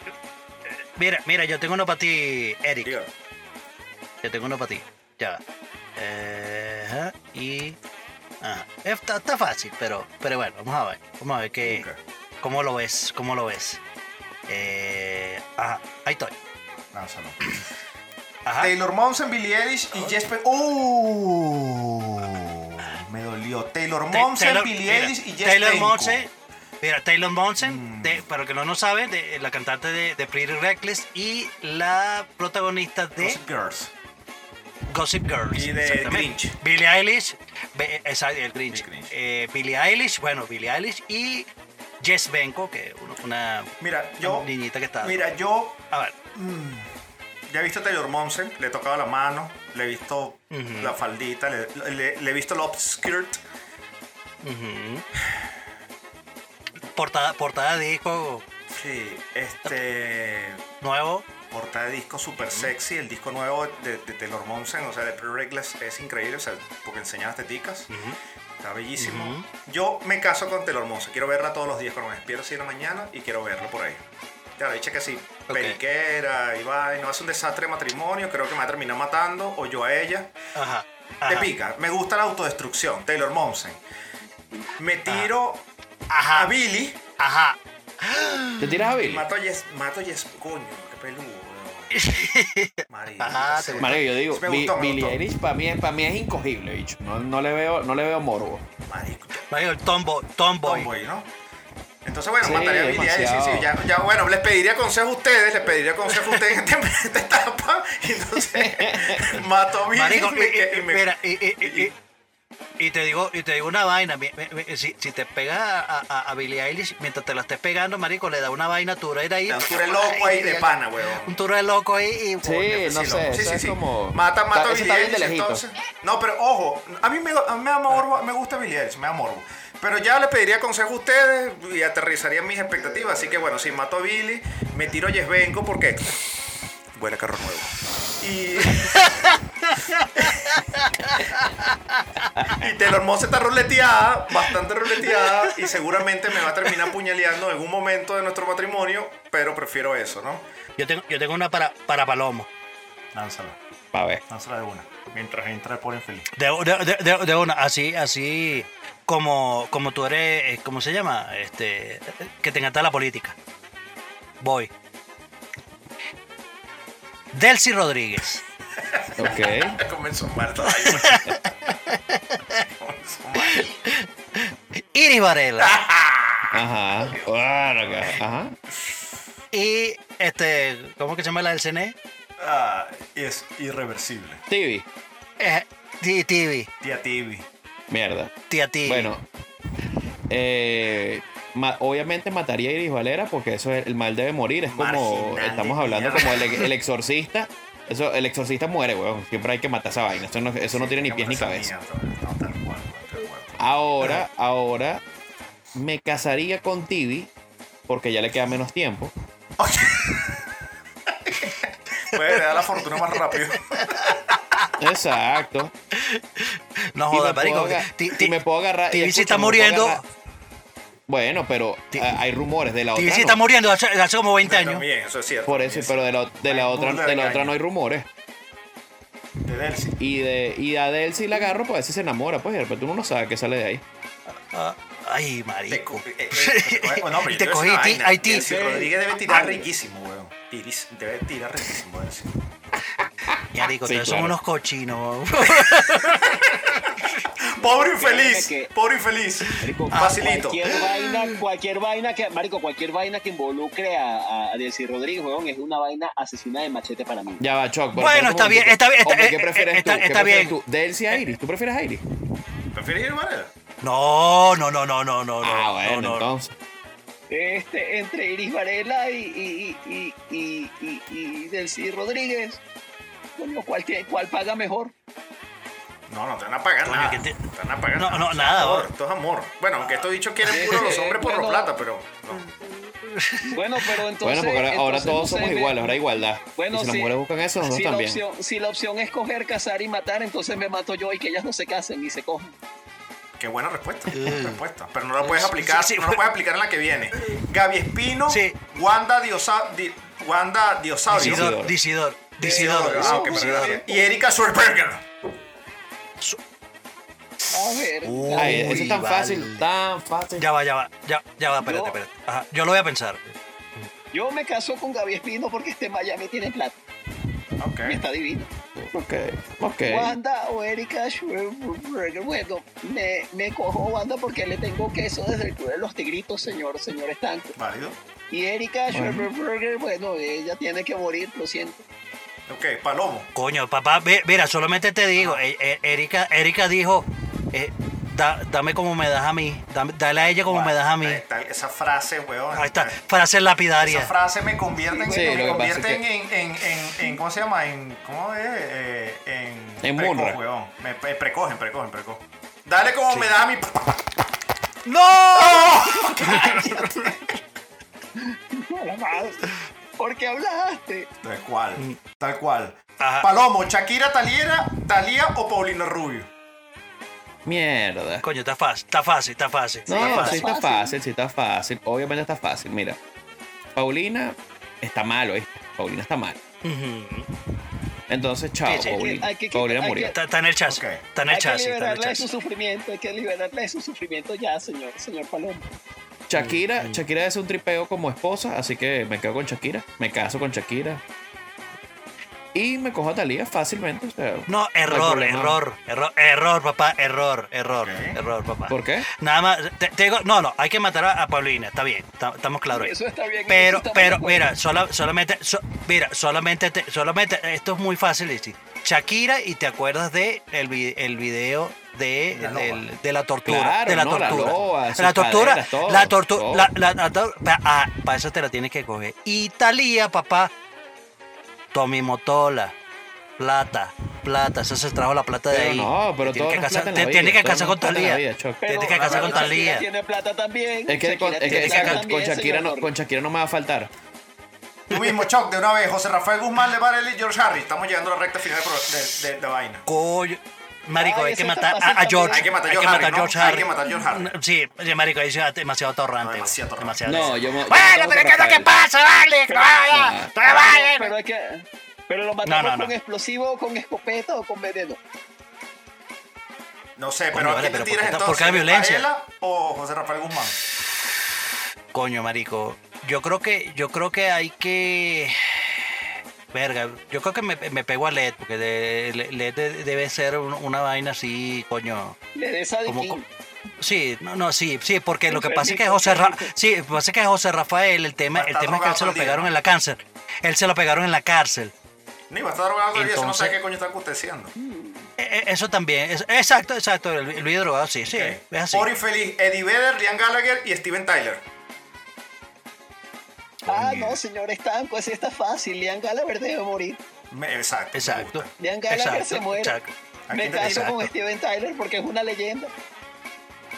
Mira, mira, yo tengo uno para ti, Eric. Diga. Yo tengo uno para ti. Ya. Eh, ajá, y. Ajá. Está, está fácil, pero, pero bueno, vamos a ver. Vamos a ver qué, Ok. cómo lo ves. ¿Cómo lo ves? Eh, ajá, ahí estoy. Lánzalo. Ajá. Taylor Momsen, Billie Eilish y Jesper. ¡Uh! Me dolió. Taylor Ta- Momsen, Taylor- Billie mira, Eilish y Jesper. Taylor Momsen. Mira, Taylor Momsen, Mm. para que no lo saben, de, la cantante de, de Pretty Reckless y la protagonista de Gossip Girls. Gossip Girls. Y de. Grinch. Billie Eilish, exacto, el Grinch. El Grinch. Eh, Billie Eilish, bueno, Billie Eilish y Jess Benko, que uno- una, Mira, yo. niñita que está. Mira, yo A ver, ya he visto a Taylor Momsen, le he tocado la mano, le he visto la faldita, le, le- le he visto el upskirt. portada, portada de disco Sí, este. nuevo. Portada de disco super sexy, el disco nuevo de, de Taylor Momsen, o sea, de Pre-Reglas es increíble, o sea, porque enseña las teticas. Está bellísimo. Yo me caso con Taylor Monson. Quiero verla todos los días cuando me despierto así en la mañana y quiero verlo por ahí. Ya le dicho que sí, Ok. periquera y va, y no hace un desastre de matrimonio. Creo que me va a terminar matando o yo a ella. Ajá. Te pica. Me gusta la autodestrucción. Taylor Momsen. Me tiro Ajá. a Billy. Ajá. ¿Te tiras a Billy? Mato a Yes. Mato a Yes. Coño, qué peludo. weón. *laughs* Marico, Ajá, te Mario, yo digo, Me Bi- gustó, me Billie gustó. Eilish para mí, pa' mí es incogible, bicho. No, no le veo, no le veo morbo. Marico. Marico, el tomboy, tomboy. Tomboy, ¿no? Entonces, bueno, Sí, mataría a Billy Eilish, sí, sí, ya, ya, bueno, les pediría consejo a ustedes, les pediría consejo a ustedes en *laughs* esta- etapa, y entonces *laughs* mato a Billy Marico, y me- y- y- me- mira, y, y- y- y- y te digo, y te digo una vaina, mi- mi- mi- si, si te pegas a, a, a Billie Eilish, mientras te la estés pegando, marico, le da una vaina turera ahí. Un ture loco ahí de pana, weón. Un ture loco ahí y... Sí, no Sí, sé, sí, sí, sí. como... Mata, mata Está- a Billie Eilish, entonces. No, pero ojo, a mí me, a mí me da morbo, me gusta Billie Eilish, me da morbo. Pero ya le pediría consejo a ustedes y aterrizaría mis expectativas. Así que bueno, si mato a Billy, me tiro a Yesbenko porque huele a carro nuevo. Y *laughs* Y Taylor Moss está ruleteada, bastante ruleteada, y seguramente me va a terminar puñaleando en algún momento de nuestro matrimonio, pero prefiero eso, ¿no? Yo tengo, yo tengo una para, para Palomo. Lánzala, Pa' ver. lánzala de una. Mientras entra por infeliz. De, de- de- una, así, así como, como tú eres, eh, ¿cómo se llama? Este, que te encanta la política. Voy. Delcy Rodríguez. Ok. *laughs* Comenzó mal *laughs* todavía. Comenzó mal. Iris Varela. *laughs* Ajá. Ajá. y este, ¿cómo que se llama la del CNE? Ah, es irreversible. Tibi. Eh, Ti- Tibi. Tía Tibi. Mierda. Tía Tibi. Bueno. eh, ma- obviamente mataría a Iris Valera porque eso es, el mal debe morir. Es como. Marginal Estamos hablando como el, el exorcista. Eso, el exorcista muere, weón. Siempre hay que matar esa vaina. Eso no, eso no tiene ni pies ni cabeza. Ahora, ahora me casaría con Tibi porque ya le queda menos tiempo. Puede dar la fortuna más rápido. *laughs* Exacto. no jodas, marico. y me puedo agarrar. y Tibi sí escucha, está muriendo. Bueno, pero ah, hay rumores de la Tibi otra. sí no. está muriendo hace, hace como 20 años. También, eso es cierto. Por eso, pero de la, de la otra, de la de otra no hay rumores. De Delcy. Y de, y a Adele si la agarro, pues a ver si se enamora, pues de repente uno no sabe qué sale de ahí. Ah, ay, Te marico. co- eh, eh, eh, *laughs* Y yo te te a decir cogí, Delcy Rodríguez debe tirar riquísimo, weón. Tiris- Debe tirar riquísimo, Delcy. Marico, Sí, ustedes son claro. unos cochinos. *laughs* Pobre infeliz. que- Pobre infeliz. Marico, Facilito. Cualquier vaina, cualquier vaina que, marico, cualquier vaina que involucre a, a Delcy Rodríguez, weón, es una vaina asesina de machete para mí. Ya va, Choc. pero Bueno, está bien, está bien, está- ¿Qué eh, prefieres eh, tú? está- ¿Qué está prefieres bien. tú? ¿Delcy a Iris? ¿Tú prefieres a Iris? ¿Prefieres ir manera? No, no, no, no, no, no. Ah, no, bueno, no, no. entonces. Este, entre Iris Varela y, y, y, y, y, y Delcy Rodríguez, coño, ¿cuál, tiene- ¿cuál paga mejor? No, no te van a pagar Coño, nada. que te- Te van a pagar No, nada. no, Esto es nada, amor. Esto es amor. Bueno, aunque estos dichos quieren puro los hombres por la Bueno. plata, pero no. Bueno, pero entonces. bueno, porque ahora, ahora entonces, todos no sé, somos me- iguales, ahora igualdad. Bueno, y si las sí. mujeres buscan eso, nosotros Si la, también. opción, si la opción es coger, cazar y matar, entonces me mato yo y que ellas no se casen y se cojan. Qué buena respuesta. Buena respuesta. Pero no la puedes aplicar, Sí, sí. no la puedes aplicar en la que viene. *laughs* Gaby Espino, Sí. Wanda Diosa, Di- Wanda Diosaurio. Disidor, Disidor, Disidor. Ah, ok, Disidor. perdón. Y Erika Schwarzenegger. A ver. Ay, eso es tan fácil, tan fácil. Ya va, ya va, ya, ya va, espérate, Yo- espérate. Ajá, yo lo voy a pensar. Yo me caso con Gaby Espino porque este Miami tiene plata Ok. y está divino. Ok, ok. Wanda o Erika. Bueno, me, me cojo Wanda porque le tengo queso desde el club de los tigritos, señor, señor Estanco. Válido. Y Erika Schwarzenegger, bueno, ella tiene que morir, lo siento. Ok, Palomo. Coño, papá, ve- mira, solamente te digo, eh, eh, Erika, Erika dijo, eh, da- dame como me das a mí, dame- dale a ella como me das a mí. Está, esa frase, weón. Ahí está, frases lapidarias. Esa frase me convierte en, Sí, me que- en, en, en, en- ¿cómo se llama? En, ¿cómo es? Eh, en, En precoz, weón. Me, me precogen, precogen, precogen. Dale como me da a mi... ¡No! *laughs* ¿Por qué hablaste? Tal cual, tal cual. Ajá. Palomo, Shakira Taliera, Talía o Paulina Rubio. Mierda. Coño, está fácil, está fácil, está fácil. No, está sí fácil. está fácil, sí está fácil. Obviamente está fácil. Mira, Paulina está mal, ¿oíste? Paulina está mal. Entonces, chao, Sí, sí. Paulina. Hay que- hay que- Paulina hay murió. que- Está, está en el chasis, Ok. está en el Hay que chasis, en el liberarle de su sufrimiento, hay que liberarle de su sufrimiento ya, señor, señor Palomo. Shakira, Shakira es un tripeo como esposa, así que me quedo con Shakira. Me caso con Shakira. Y me cojo a Talía fácilmente. o sea, No, error, error, error, error, papá, error, error, error, papá. ¿Por qué? Nada más, te, te digo, no, no, hay que matar a, a Paulina, está bien, ta- estamos claros. ahí. Eso está bien. Pero, pero, mira, sola- solamente, so- mira, solamente, te- solamente, esto es muy fácil de decir. Shakira y te acuerdas de el, vi- el video de, La del- de la tortura, Claro, de la no, la tortura, loba, la tortura, caderas, todo, la tortura, todo. la, la- la tor- pa- ah, para eso te la tienes que coger. Italia, papá, Tommy Motola, plata, plata, eso se trajo la plata de Pero ahí. no, pero Te todo tienes que casar, con Talía. tienes que casar con Talía. tiene plata también. Es que, con, Shakira es que tiene con, Shakira no, con Shakira no me va a faltar. Tú mismo, Choc, de una vez. José Rafael Guzmán, Le Varela y George Harris. Estamos llegando a la recta final de, de, de- de vaina. Coño, Marico, Ay, hay que matar a, George. Hay que matar a George ¿no? Hay que matar a George Harry. Sí, marico, ahí es demasiado torrante. No, güey. demasiado torrante. Demasiado. No, yo, yo Bueno, pero ¿qué es lo que pasa, vale? Pero, Vaya, pero, vaya. pero hay que. Pero lo matamos No, no, no. con explosivo, con escopeta o con veneno. No sé, Coño, pero ¿a vale, quién te pero tiras ¿por qué- por entonces? qué la violencia? ¿Rafaela o José Rafael Guzmán? Coño, marico. Yo creo que, yo creo que hay que. Verga, yo creo que me, me pego a LED, porque de- Le- LED de- debe ser un- una vaina así, coño. Le des a Como-. Sí, no, no, sí, sí, porque lo que pasa es que José Ra- sí, lo que pasa es que José Rafael, el tema, el tema es que él se lo día. pegaron en la cárcel. Él se lo pegaron en la cárcel. Ni va a estar drogado eso no sé Entonces- qué coño está aconteciendo. E- e- Eso también, es- exacto, exacto, el, el video drogado, sí, sí, es así. Por infeliz, Eddie Vedder, Liam Gallagher y Steven Tyler. Ah, no, señor Estanco, así está fácil. Liam Gallagher debe morir. Me- exacto. me Exacto. gusta. Liam Gallagher Exacto, se muere. exacto. ¿A Me caso con. Steven Tyler porque es una leyenda.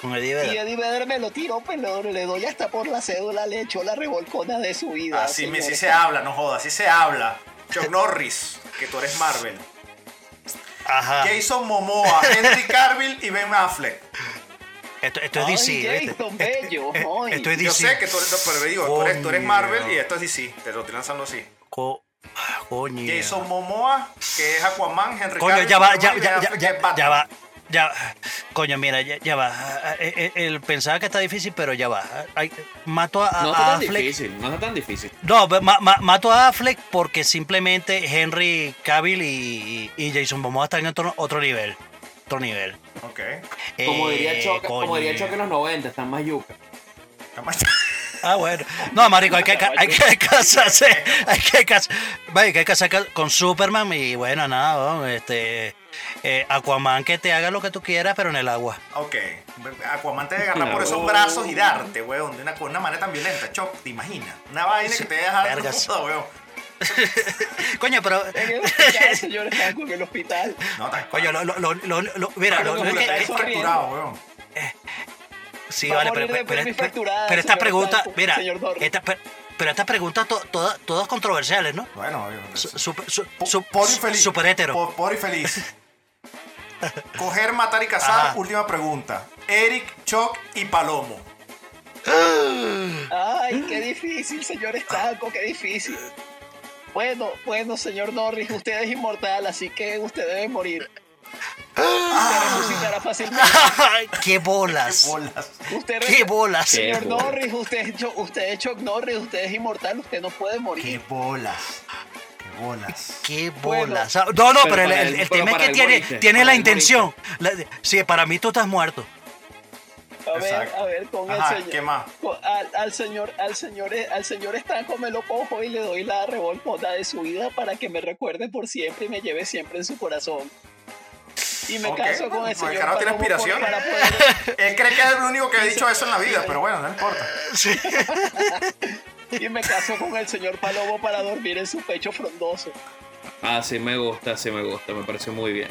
Con Eddie Y. Eddie Vedder me lo tiró, pues le, le doy hasta por la cédula, le echó la revolcona de su vida. Así, me, así se habla, no jodas, así se habla. Chuck Norris, que tú eres Marvel. Ajá. Jason Momoa, Henry Cavill y Ben Affleck. Esto, esto es DC, ¿viste? Jason *laughs* Bello, ay. Esto es Yo DC. sé que tú pero digo, tú eres, tú eres Coño. Marvel y esto es DC. Te lo estoy lanzando así. Co- Coño. Jason Momoa, que es Aquaman, Henry Coño, Cavill, ya va, ya, ya, ya, va. Ya, coño, mira, ya, ya va. Eh, eh, Él pensaba que está difícil, pero ya va. Ay, mato a, No a está tan Affleck. difícil, no está tan difícil. No, ma- ma- mato a Affleck porque simplemente Henry Cavill y, y Jason Momoa están en otro, otro nivel. Otro nivel. Ok. Como Eh, diría Choque, como diría Choque en los 90, están más yuca. Ah, bueno. No, marico, hay que, hay que casarse. *laughs* Hay que casarse. Hay que casarse con Superman y bueno, nada, ¿no? este. eh, Aquaman que te haga lo que tú quieras, pero en el agua. Ok. Aquaman te debe agarrar por esos brazos y darte, weón, de una, manera tan violenta. Choc, ¿te imaginas? Una vaina que te deja vergas. *laughs* todo, weón. *laughs* Coño, pero. En el hospital, señor Estanco, en el hospital. No, tal Coño, lo, lo, lo, lo- lo- mira, lo, que- está es- fracturado, weón. sí, va a vale, pero, pero, pero- pero esta pregunta, mira, esta, pero, pero estas preguntas to- todas, todas controversiales, ¿no? Bueno. Su- super- su- su- Por infeliz. Super hétero. Po- Por infeliz. *laughs* Coger, matar y cazar. Ajá. Última pregunta. Eric, Choc y Palomo. *gasps* Ay, qué difícil, señor Estanco, qué difícil. Bueno, bueno, señor Norris, usted es inmortal, así que usted debe morir. Usted resucitará fácilmente. ¡Qué bolas! Bolas. Usted ¡Qué bolas! Qué Señor. Norris, usted usted es Chuck Norris, usted es inmortal, usted no puede Qué morir. bolas. Qué bolas. ¡Qué Bueno. bolas! Ah, No, no, Pero pero, el, tema es que tiene, moriste, tiene la intención. La- sí, para mí tú estás muerto. A ver, Exacto. a ver, con Ajá, el señor. ¿qué más? con- al, al señor, al señor, al señor Estanco me lo cojo y le doy la revolcona de su vida para que me recuerde por siempre y me lleve siempre en su corazón. Y me caso con el el señor. tiene aspiración. para *laughs* poder- Él cree que es el único que ha dicho eso en la vida, pero bueno, no importa. *laughs* *laughs* y me caso con el señor Palomo para dormir en su pecho frondoso. Ah, sí me gusta, sí me gusta, me parece muy bien.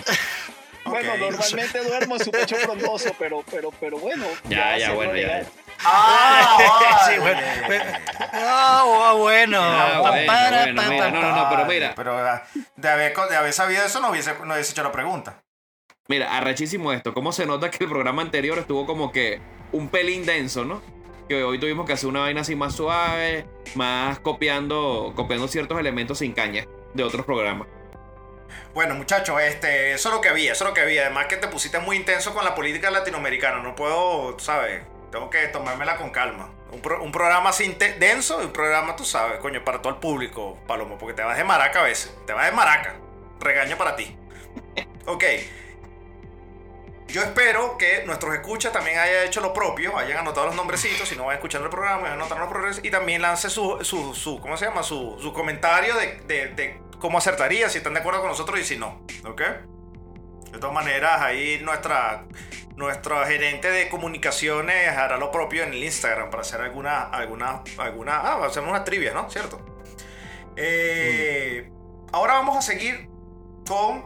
Bueno, normalmente duermo en su pecho frondoso, pero, pero, pero bueno. Ya, ya, hacerlo *laughs* bueno, ya. Ah, Sí, bueno. Ah, bueno. Ah, bueno, no, no, no, pero mira. Pero ah, de haber, de haber sabido eso, no hubiese, no hubiese hecho la pregunta. Mira, arrechísimo esto. ¿Cómo se nota que el programa anterior estuvo como que un pelín denso, ¿no? Que hoy tuvimos que hacer una vaina así más suave, más copiando, copiando ciertos elementos sin caña de otros programas. Bueno, muchachos, este, eso es lo que había, eso es lo que había. Además que te pusiste muy intenso con la política latinoamericana. No puedo, ¿sabes? Tengo que tomármela con calma. Un, pro- un programa así denso y un programa, tú sabes, coño, para todo el público, Palomo, porque te vas de maraca a veces. Te vas de maraca. Regaño para ti. Ok. Yo espero que nuestros escuchas también hayan hecho lo propio, hayan anotado los nombrecitos, si no van escuchando el programa, vayan anotando los progresos y también lance su, su, su ¿cómo se llama? Su, su comentario de, de- de cómo acertaría, si están de acuerdo con nosotros y si no, ¿ok? De todas maneras, ahí nuestra, nuestra gerente de comunicaciones hará lo propio en el Instagram para hacer alguna, alguna, alguna, ah, hacemos una trivia, ¿no? ¿Cierto? Eh, Ahora vamos a seguir con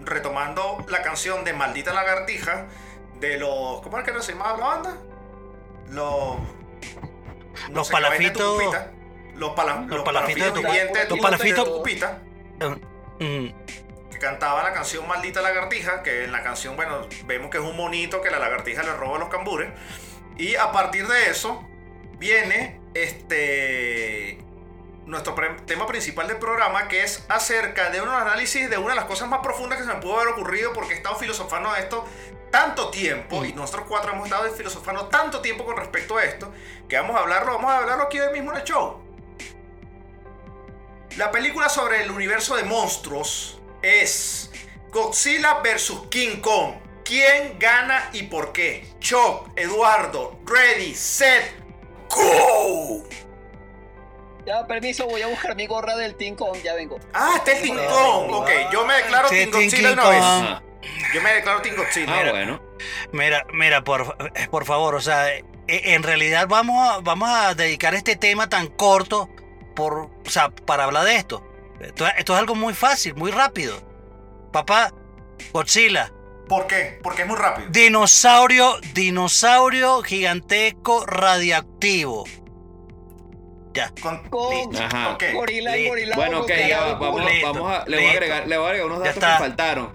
retomando la canción de Maldita Lagartija de los. ¿Cómo es que se llamaba la banda? Los. Los vaina de palafitos-. Los, pala- los palafitos de palafitos tu- dientes los de palafitos- Tucupita. Mm, cantaba la canción Maldita Lagartija, que en la canción, bueno, vemos que es un monito que la lagartija le roba los cambures. Y a partir de eso viene este nuestro tema principal del programa, que es acerca de un análisis de una de las cosas más profundas que se me pudo haber ocurrido porque he estado filosofando de esto tanto tiempo y nosotros cuatro hemos estado filosofando tanto tiempo con respecto a esto que vamos a hablarlo, vamos a hablarlo aquí hoy mismo en el show. La película sobre el universo de monstruos es Godzilla vs. King Kong. ¿Quién gana y por qué? Chuck, Eduardo, ready, set, go. Ya, permiso, voy a buscar mi gorra del Team Kong, ya vengo. Ah, está el King Kong. Ok, yo me declaro Team Godzilla King una vez. Kong. Yo me declaro Team Godzilla. ah, bueno. Mira, mira, por, eh, por favor, o sea, eh, en realidad vamos a, vamos a dedicar este tema tan corto por, o sea, para hablar de esto. Esto, esto es algo muy fácil, muy rápido. Papá, Godzilla, ¿Por qué? Porque es muy rápido. dinosaurio, dinosaurio gigantesco radiactivo. Ya. Con- Kong, Ajá. Ok. gorila, Listo. gorila. Bueno, ok, ya va, vamos, Listo, vamos a, le voy a listo. agregar, le voy a agregar unos datos que faltaron.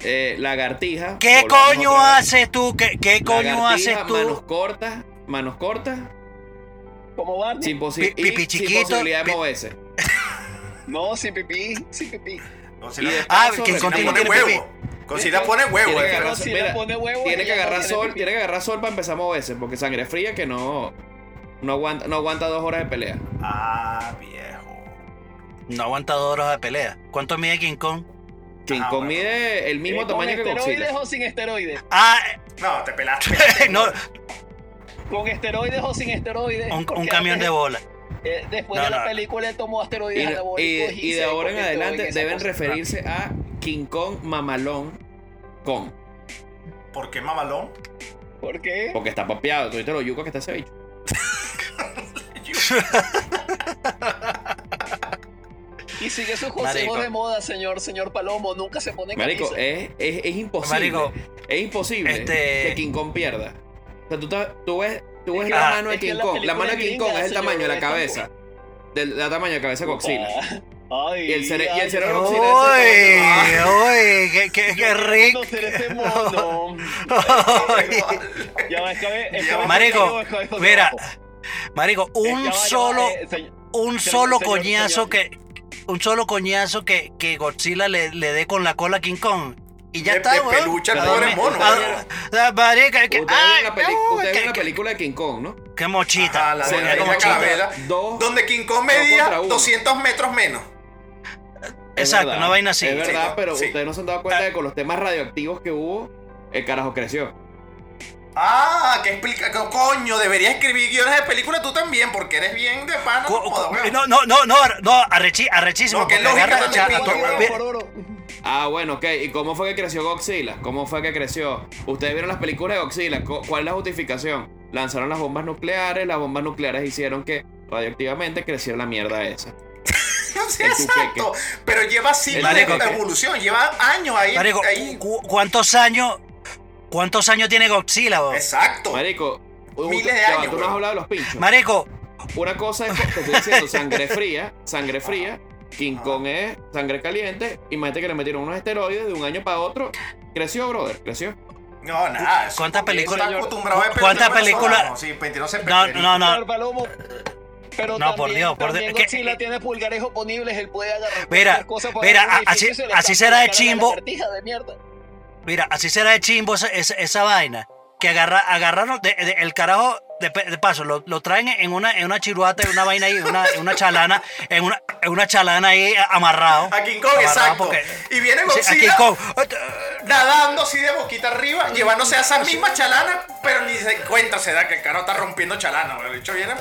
Eh, lagartija. ¿Qué coño haces tú? ¿Qué, qué coño Lagartija, haces tú? Manos cortas, manos cortas, Como Barney. sin, posi- Pi- pipi sin chiquito, posibilidad de moverse. *laughs* No, sin pipí, sin pipí. Godzilla, Y de Ah, paso, Godzilla tiene pone huevo. Godzilla pone huevo. Tiene que eh. agarrar, si mira, pone huevo, tiene que no agarrar tiene sol, pipí. tiene que agarrar sol para empezar a moverse, porque sangre fría que no, no aguanta, no aguanta dos horas de pelea. Ah, viejo. No aguanta dos horas de pelea. ¿Cuánto mide King Kong? King Ah, Kong bueno. mide el mismo Eh, tamaño que ¿Con esteroides Godzilla. o sin esteroides? Ah, No, te pelaste. *laughs* no, ¿Con esteroides o sin esteroides? un, camión de bola. eh, después No, de la no. película él tomó Y, asteroides y- anabólicos y se de ahora en adelante deben cosa. referirse a King Kong Mamalón Kong. ¿Por qué mamalón? ¿Por qué? Porque está papeado, tú viste lo yuca que está ese bicho. *laughs* Y sigue sus consejos Marico. de moda, señor, señor Palomo. Nunca se pone Marico, camisa. es, es, es imposible. Marico, es imposible este- que King Kong pierda. O sea, tú, tú ves, tú Es ves la la- mano de King Kong. La mano de King Kong es el tamaño de la cabeza. Del, del tamaño de la cabeza de Godzilla. *laughs* Ay, Y el cere- y el ay, cerebro ay, Godzilla es ¡Uy! *laughs* ¡Uy! ¡Qué, qué, yo qué quiero rico! *laughs* Marico, mira, Marico, un solo, un señor, solo señor, coñazo señor. que, un solo coñazo que, que Godzilla le, le dé con la cola a King Kong. Y ya De- está, de weón. peluche al A pobre mono, A- weón. a- Marica, que- Ustedes ay, ven la, que- la que- película de King Kong, ¿no? Qué mochita. Ajá, la de la. Donde King Kong medía uno. 200 metros menos. Exacto, una vaina así. Es verdad, Sí, pero sí. ustedes no se han dado cuenta de que con los temas radioactivos que hubo, el carajo creció. Ah, que explica, que, coño, deberías escribir guiones de película tú también, porque eres bien de pana. Co- no. No, no, no, no, arrechísimo. No, qué porque lógica Ah, bueno, ok. ¿Y cómo fue que creció Godzilla? ¿Cómo fue que creció? Ustedes vieron las películas de Godzilla. ¿Cuál es la justificación? Lanzaron las bombas nucleares, las bombas nucleares hicieron que radioactivamente creciera la mierda esa. *laughs* Sí, exacto. Pero lleva siglos Marico, de evolución, lleva años ahí. Marico, ahí. cu- ¿cuántos años, cuántos años tiene Godzilla? Exacto. Marico, Miles de años, Tú no has weón. hablado de los pinchos. Marico, Una cosa es, te estoy diciendo, sangre fría, sangre fría. King Kong es sangre caliente. Imagínate que le metieron unos esteroides de un año para otro. Creció, brother, creció. No, nada. ¿Cuántas películas- ¿Cuántas películas Sí, 22 se no, no, no. Pero No, también, por Dios, por Dios, que- Godzilla tiene pulgares oponibles, él puede agarrar Mira, cualquier cosa para mira, a- así- así será de chimbo. de. Mira, así será de chimbo esa, esa- esa vaina. Que agarra, agarraron de- de- el carajo, de, de paso, lo, lo traen en una, en una chiruata, en una vaina ahí, en una, en una chalana, en una, en una chalana ahí amarrado. A King Kong, Amarrado exacto. porque- Y viene Sí, a King Godzilla Kong. Nadando así de boquita arriba, llevándose a esas mismas chalanas, pero ni se encuentra, se da que el carajo está rompiendo chalanas. weón. El bicho viene.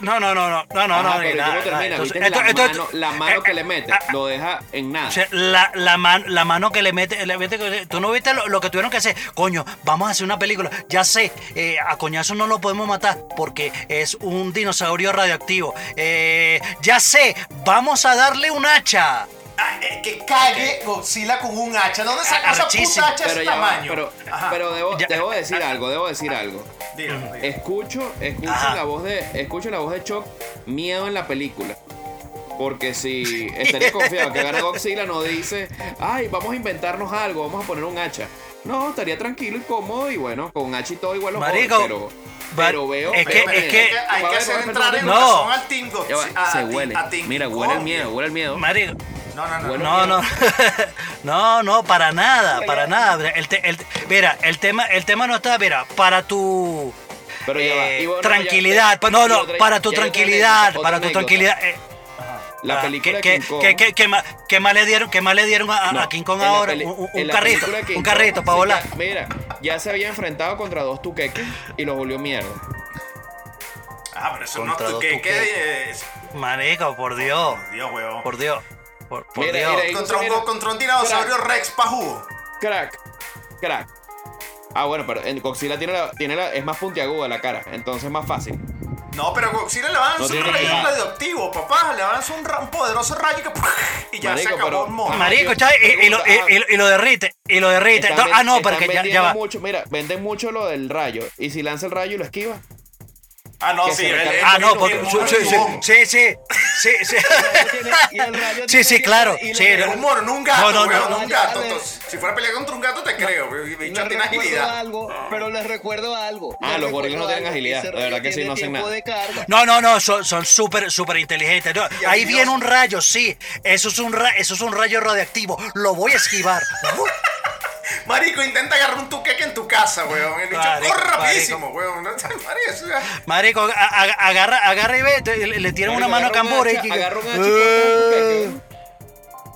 No, no, no, no, no, no, no, pero ni ¿y nada, cómo nada. termina? Entonces, ¿Viste esto- la, esto- mano, la mano eh, que eh, le mete? ah, Lo deja en nada. O sea, la, la, man- la mano que le mete, le mete que- tú no viste lo, lo que tuvieron que hacer. Coño, vamos a hacer una película. Ya sé, eh, a coñazo no lo podemos matar porque es un dinosaurio radioactivo. Eh, ya sé, vamos a darle un hacha. Ah, que cague Godzilla con un hacha. ¿Dónde sacó esa Arrechísimo. puta hacha de pero ese va, tamaño? pero, pero debo, debo decir algo, debo decir algo. Dígalo, dígalo. Escucho, escucho Ajá. la voz de, escucho la voz de Chuck, miedo en la película. Porque si estaría *laughs* confiado que gana Godzilla, no dice, ay, vamos a inventarnos algo, vamos a poner un hacha. No, estaría tranquilo y cómodo y bueno, con hacha y todo igual lo Marico, pero, pero veo. es que- veo- es que- Hay que hacer entrar en No. razón al Team Godzilla. se huele. a Team Mira, huele el miedo, huele el miedo. Marico, No, no, no. Bueno, no, no, no, *laughs* no, para nada, para nada. El te- el- mira, el tema, el tema no está, mira, para tu Pero ya va. eh, tranquilidad, ya- no, no, otra- para tu tranquilidad, para tu anécdota. tranquilidad. eh, La ah, película que, que, que, que más, que más le dieron, que más le dieron a, a No, King Kong ahora peli- un, carrito, un carrito para volar. ya- mira, ya se había enfrentado contra dos tuqueques y los volvió mierda. Ah, pero eso Contra no. dos ¿Qué? tuqueques. Es- Marico, por Dios, Dios, weón. por Dios, por, por Mira, Dios. mira, y- Contra un, contra un dinosaurio Rex pa' jugo. Crack, crack. Ah, bueno, pero en Godzilla tiene la, tiene la, es más puntiaguda la cara, entonces es más fácil. No, pero Godzilla le van a No un rayo radioactivo, papá. Le van a lanzar un, un poderoso rayo que. Y ya Marico, se acabó pero- el mono. Marico, ¿sabes? Y, y lo, y- y- y lo derrite, y lo derrite. Están No, ven- ah, no, porque ya, ya va. mucho, mira, venden mucho lo del rayo. Y si lanza el rayo y lo esquiva. Ah, no, sí. el- el- Ah, no, porque. el Sí, sí, sí, sí, *laughs* sí, sí. Sí, sí, claro, sí, mono, no un gato, No, no, no, weón, no, un gato. si fuera a pelear contra un gato, te creo. bicho tiene agilidad. algo, pero les recuerdo algo. Ah, Les los gorilas no tienen agilidad, de verdad que sí, no hacen nada. No, no, no, son son súper, súper inteligentes. Ahí viene un rayo, sí. Eso es un, ra- eso es un rayo radioactivo. Lo voy a esquivar. *laughs* Marico, intenta agarrar un tuqueque en tu casa, weón. El bicho Marico, corre rapidísimo, weón. No, *laughs* Marico, agarra, agarra y ve, le, le tiran una mano a que- agarra un hacha y corta un tuqueque.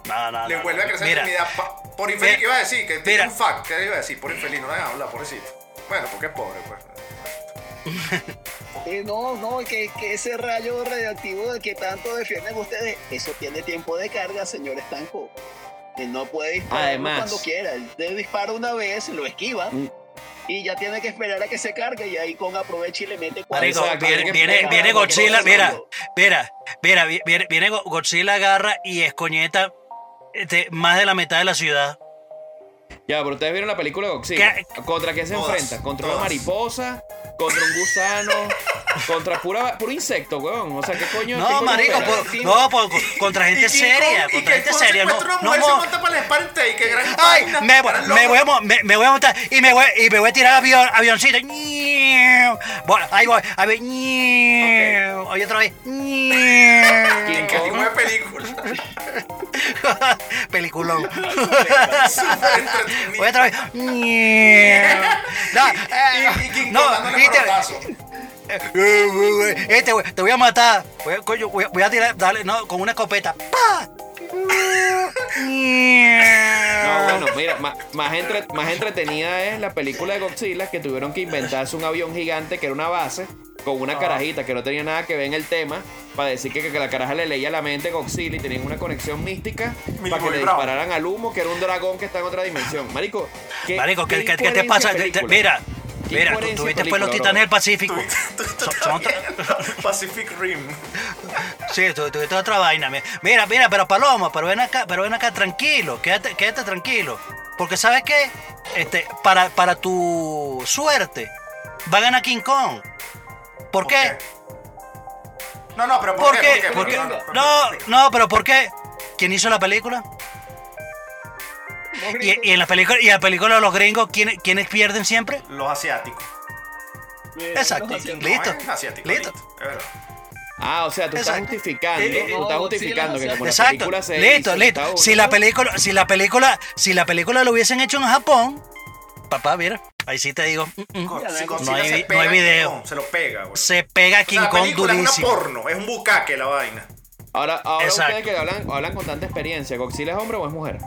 No, no, Le no, vuelve a crecer Mira, la pa- Por infeliz, Mira. ¿qué iba a decir? Que tiene un fact. ¿Qué iba a decir? Por infeliz, no le hagan hablar, pobrecito. Bueno, porque es pobre, pues. Eh, no, no, que, que ese rayo radioactivo del que tanto defienden ustedes, eso tiene tiempo de carga, señor Stanco. Él no puede disparar Además. cuando quiera. Él le dispara una vez, lo esquiva. Mm. Y ya tiene que esperar a que se cargue y ahí con aprovecha y le mete cuatro. Viene, viene, Godzilla, mira, mira, mira, vi- viene, viene Go- Godzilla agarra y escoñeta este, más de la mitad de la ciudad. Ya, pero ustedes vieron la película de Godzilla. ¿Qué? ¿Contra qué se Todas, enfrenta? ¿Contra una mariposa? ¿Contra un gusano? ¿Contra pura, puro insecto, weón? O sea, ¿qué coño? qué No, coño marico, por- no, por- contra gente seria, y contra gente seria. No, no, mujer, se mo- monta para el espalda y que gran Ay, vaina. me, me, voy a, me, me voy a montar y me voy, y me voy a tirar avión, avioncito. Bueno, ahí voy. A ver, ñiu. Oye, otra vez. ¿En qué tipo de película? *laughs* Peliculón. *laughs* Súper entretenido. Oye, otra vez. No, eh, no, viste. pelotazo. Este, güey, te voy a matar. Voy a, coño, voy a- voy a tirar, dale, no, con una escopeta. No, bueno, mira, más, entre- más entretenida es la película de Godzilla que tuvieron que inventarse un avión gigante que era una base con una carajita que no tenía nada que ver en el tema para decir que, que la caraja le leía la mente a Godzilla y tenían una conexión mística para que le dispararan al humo que era un dragón que está en otra dimensión. Marico, ¿qué, Marico, ¿qué, qué qué- te pasa? película? mira, ¿Qué mira, tú tuviste de pues los titanes del? Pacífico. Tú- tú- tú Son- son también. *laughs* Pacific Rim. Sí, tú tuviste otra vaina. mi- Mira, mira, pero Paloma, pero ven acá, pero ven acá, tranquilo, quédate, quédate tranquilo. Porque ¿sabes qué? Este, para, para tu suerte, va a ganar King Kong. ¿Por qué? No, no, pero ¿por, ¿Por qué? qué? ¿Por qué? No, no, No, pero- no, ¿por qué? ¿Quién hizo la película? Y, y en la película, y en la película de los gringos, ¿quiénes, quiénes pierden siempre? Los asiáticos. Exacto. King Kong Listo. es asiático, Listo. es verdad. Ah, o sea, tú estás Exacto. justificando, Eh, eh, tú estás no, justificando que Godzilla como la Exacto. película se Listo, hizo listo. Si la película, si la película, si la película lo hubiesen hecho en Japón, papá, mira, ahí sí te digo, mm, mm, Ya, Si no hay se pega no hay video. Kong, se lo pega, güey. se pega O King sea, la Kong película es una durísimo. porno, es un bucaque la vaina. Ahora, ahora Exacto. ustedes que hablan, hablan con tanta experiencia, ¿Godzilla es hombre o es mujer?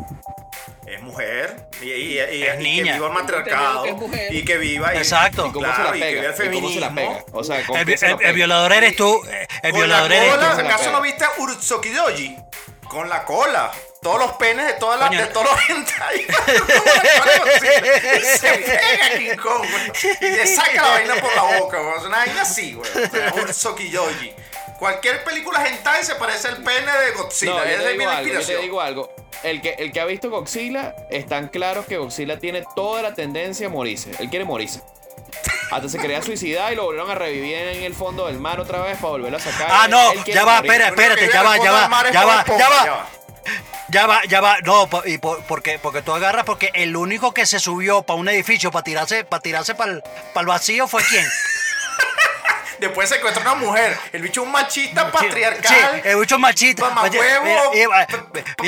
Es mujer y, y- y- Es y niña. que viva el matriarcado que y que viva y, Exacto. ¿Y cómo claro, se la y que pega? viva el ¿Y cómo se la feminismo. pega? O sea, ¿con El, qué se la el- el pega? violador eres tú, el violador eres tú. ¿acaso pega. no viste a Urutsukidoji? Con la cola. Todos los penes de, todas las Coño. de todos los hentai. Se pega King Kong, güey. Y le saca la vaina por la boca, güey. Es una vaina así, güey. Urutsukidoji. Cualquier película hentai se parece al pene de Godzilla. No, es mi digo algo, yo te inspiración. digo algo. El que, el que ha visto Godzilla, están claros que Godzilla tiene toda la tendencia a morirse. Él quiere morirse. Hasta se quería suicidar y lo volvieron a revivir en el fondo del mar otra vez para volverlo a sacar. Ah, no, Él ya va, morir. espera, espérate, ya va, ya va, ya va, ya va. Ya va, ya va, no, y por- porque, porque tú agarras, porque el único que se subió para un edificio para tirarse, para tirarse para el, vacío fue quién. *laughs* Después se encuentra una mujer. El bicho es un machista patriarcal. Sí, el bicho machista. Mamahuevo, Oye, mira, y- y-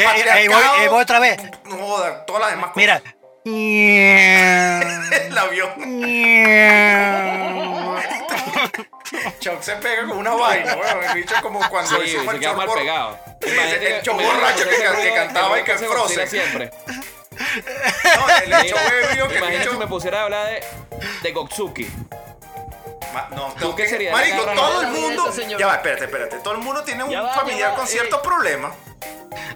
pa- y- y- ahí voy, otra vez. No todas las demás cosas. Mira. El *laughs* avión. *laughs* Chuck se pega con una vaina, weón. El bicho es como cuando Sí, fue se queda mal pegado. Sí, el show borracho que, cantaba y que Frozen. siempre. *laughs* No, el que el Imagínate bicho. si me pusiera a hablar de, de Gotsuki. No, ¿Tú tengo qué que- sería? Marico, todo el mundo. Ya va, espérate, espérate. Todo el mundo tiene un va, familiar va, con eh. ciertos problemas.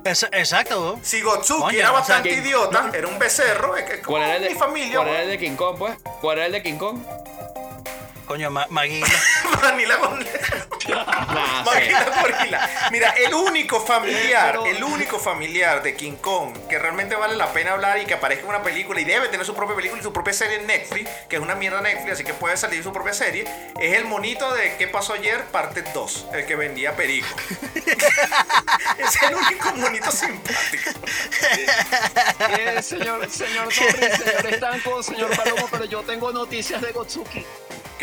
Es- exacto. Si Gotsuki Coño, era o sea, bastante idiota, era un becerro, es que como ¿Cuál era el de, mi familia. ¿cuál era el de King Kong, pues? ¿Cuál era el de King Kong? Coño, Ma- Maguila. Manila. Manila gorila. Mira, el único familiar, el único familiar de King Kong que realmente vale la pena hablar y que aparezca en una película y debe tener su propia película y su propia serie en Netflix, que es una mierda Netflix, así que puede salir su propia serie, es el monito de ¿Qué pasó ayer? parte 2, el que vendía perico. *laughs* es el único monito simpático. Eh, señor, señor Torres, señor Estanco, señor Palomo, pero yo tengo noticias de Gotsuki.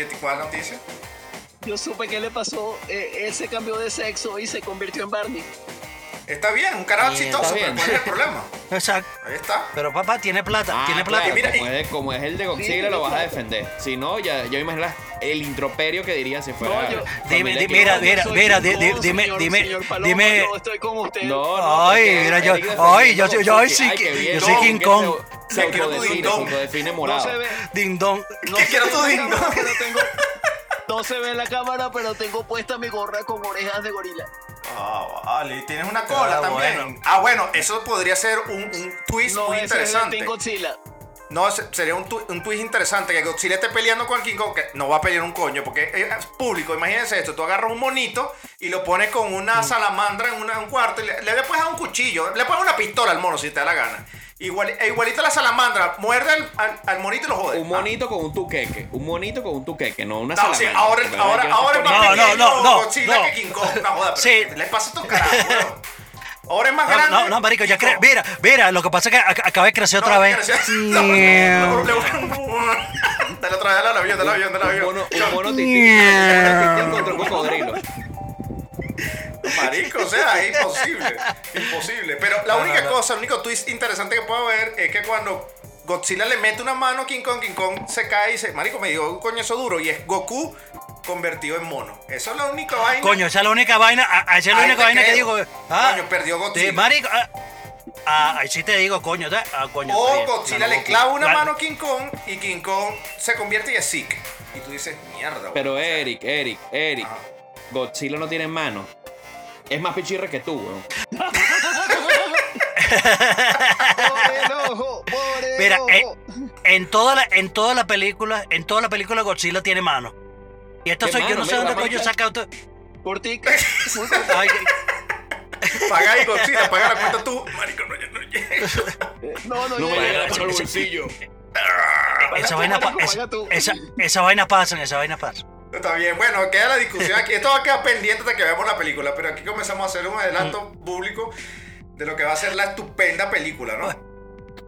¿Qué tipo de noticia? Yo supe qué le pasó. eh, él se cambió de sexo y se convirtió en Barney. Está bien, un carajo exitoso, pero. ¿cuál es el problema? *laughs* Exacto. Ahí está. Pero papá tiene plata, Ah, tiene plata. claro, Mira, como, y- es, como es el de Godzilla, Sí, lo vas a defender. Si no, ya, ya imagino el introperio que diría si fuera. No, yo- Dime, familia di- King mira, mira, mira, dime, dime, dime. Yo estoy con usted. No, no. Ay, mira, yo- ay, yo- yo- que- yo soy King que Kong. Se, quiero tu autodefine No se ve. Ding dong. No ¿Qué se quiero ve tu en la cámara, pero tengo- *laughs* No se ve en la cámara, pero tengo puesta mi gorra con orejas de gorila. Ah, vale, y tienes una cola Ah, también. bueno. Ah, bueno, eso podría ser un, un twist No, muy ese es el interesante. Godzilla. No, se- sería un, tu- un twist interesante que Godzilla esté peleando con King Kong, que no va a pelear un coño, porque es público. Imagínense esto: tú agarras un monito y lo pones con una salamandra en una- un cuarto y le, le puedes dar un cuchillo, le pones una pistola al mono si te da la gana. Igual, e igualito la salamandra, muerde al, al- al monito y lo jode. Un monito con un tuqueque. Un monito con un tuqueque, no una Ah, no, sí, salamandra, ahora, porque ahora, que ahora es más No, no, pequeño no, no, Godzilla no. que King Kong. No joda, pero Sí. *laughs* Ahora es más No, grande. no, no, marico, ya King cre- Kong. Mira, mira, lo que pasa es que ac- acaba de crecer No, otra vez. gracias. *laughs* No, no, no, no. *laughs* Dale otra vez al avión, del avión, del Un avión. mono, un mono tití contra un cocodrilo. Marico, o sea, es imposible. Imposible. Pero la única cosa, el único twist interesante que puedo ver es que cuando Godzilla le mete una mano a King Kong, King Kong se cae y dice, Marico, me dio un coñazo duro. Y es Goku convertido en mono. Eso es la única vaina. Coño, esa es la única vaina, ah, ah, esa es la Ahí única vaina que digo. Ah, Coño, perdió Godzilla. sí, marico, ah, ah, ahí sí te digo, coño, da- ah, coño. O bien. Godzilla No, le clava una mano a King Kong y King Kong se convierte y es sick. Y tú dices, mierda. güey". Pero Eric, Eric, Eric. Ajá. Godzilla no tiene mano. Es más pichirre que tú, weón. Por el ojo, por el Mira, eh, ojo. En toda la, en toda la película, en toda la película Godzilla tiene mano. Y esto ¿Qué soy yo, no sé Mira, dónde coño saca auto. Cortica. *laughs* Paga ahí, Godzilla, paga la cuenta tú. Marico, no, ya no llega. No, no, No la mano al bolsillo. Esa vaina, esa, esa vaina pasa, esa vaina pasa. Está bien, bueno, queda la discusión aquí. Esto va a quedar pendiente hasta que veamos la película, pero aquí comenzamos a hacer un adelanto público de lo que va a ser la estupenda película, ¿no?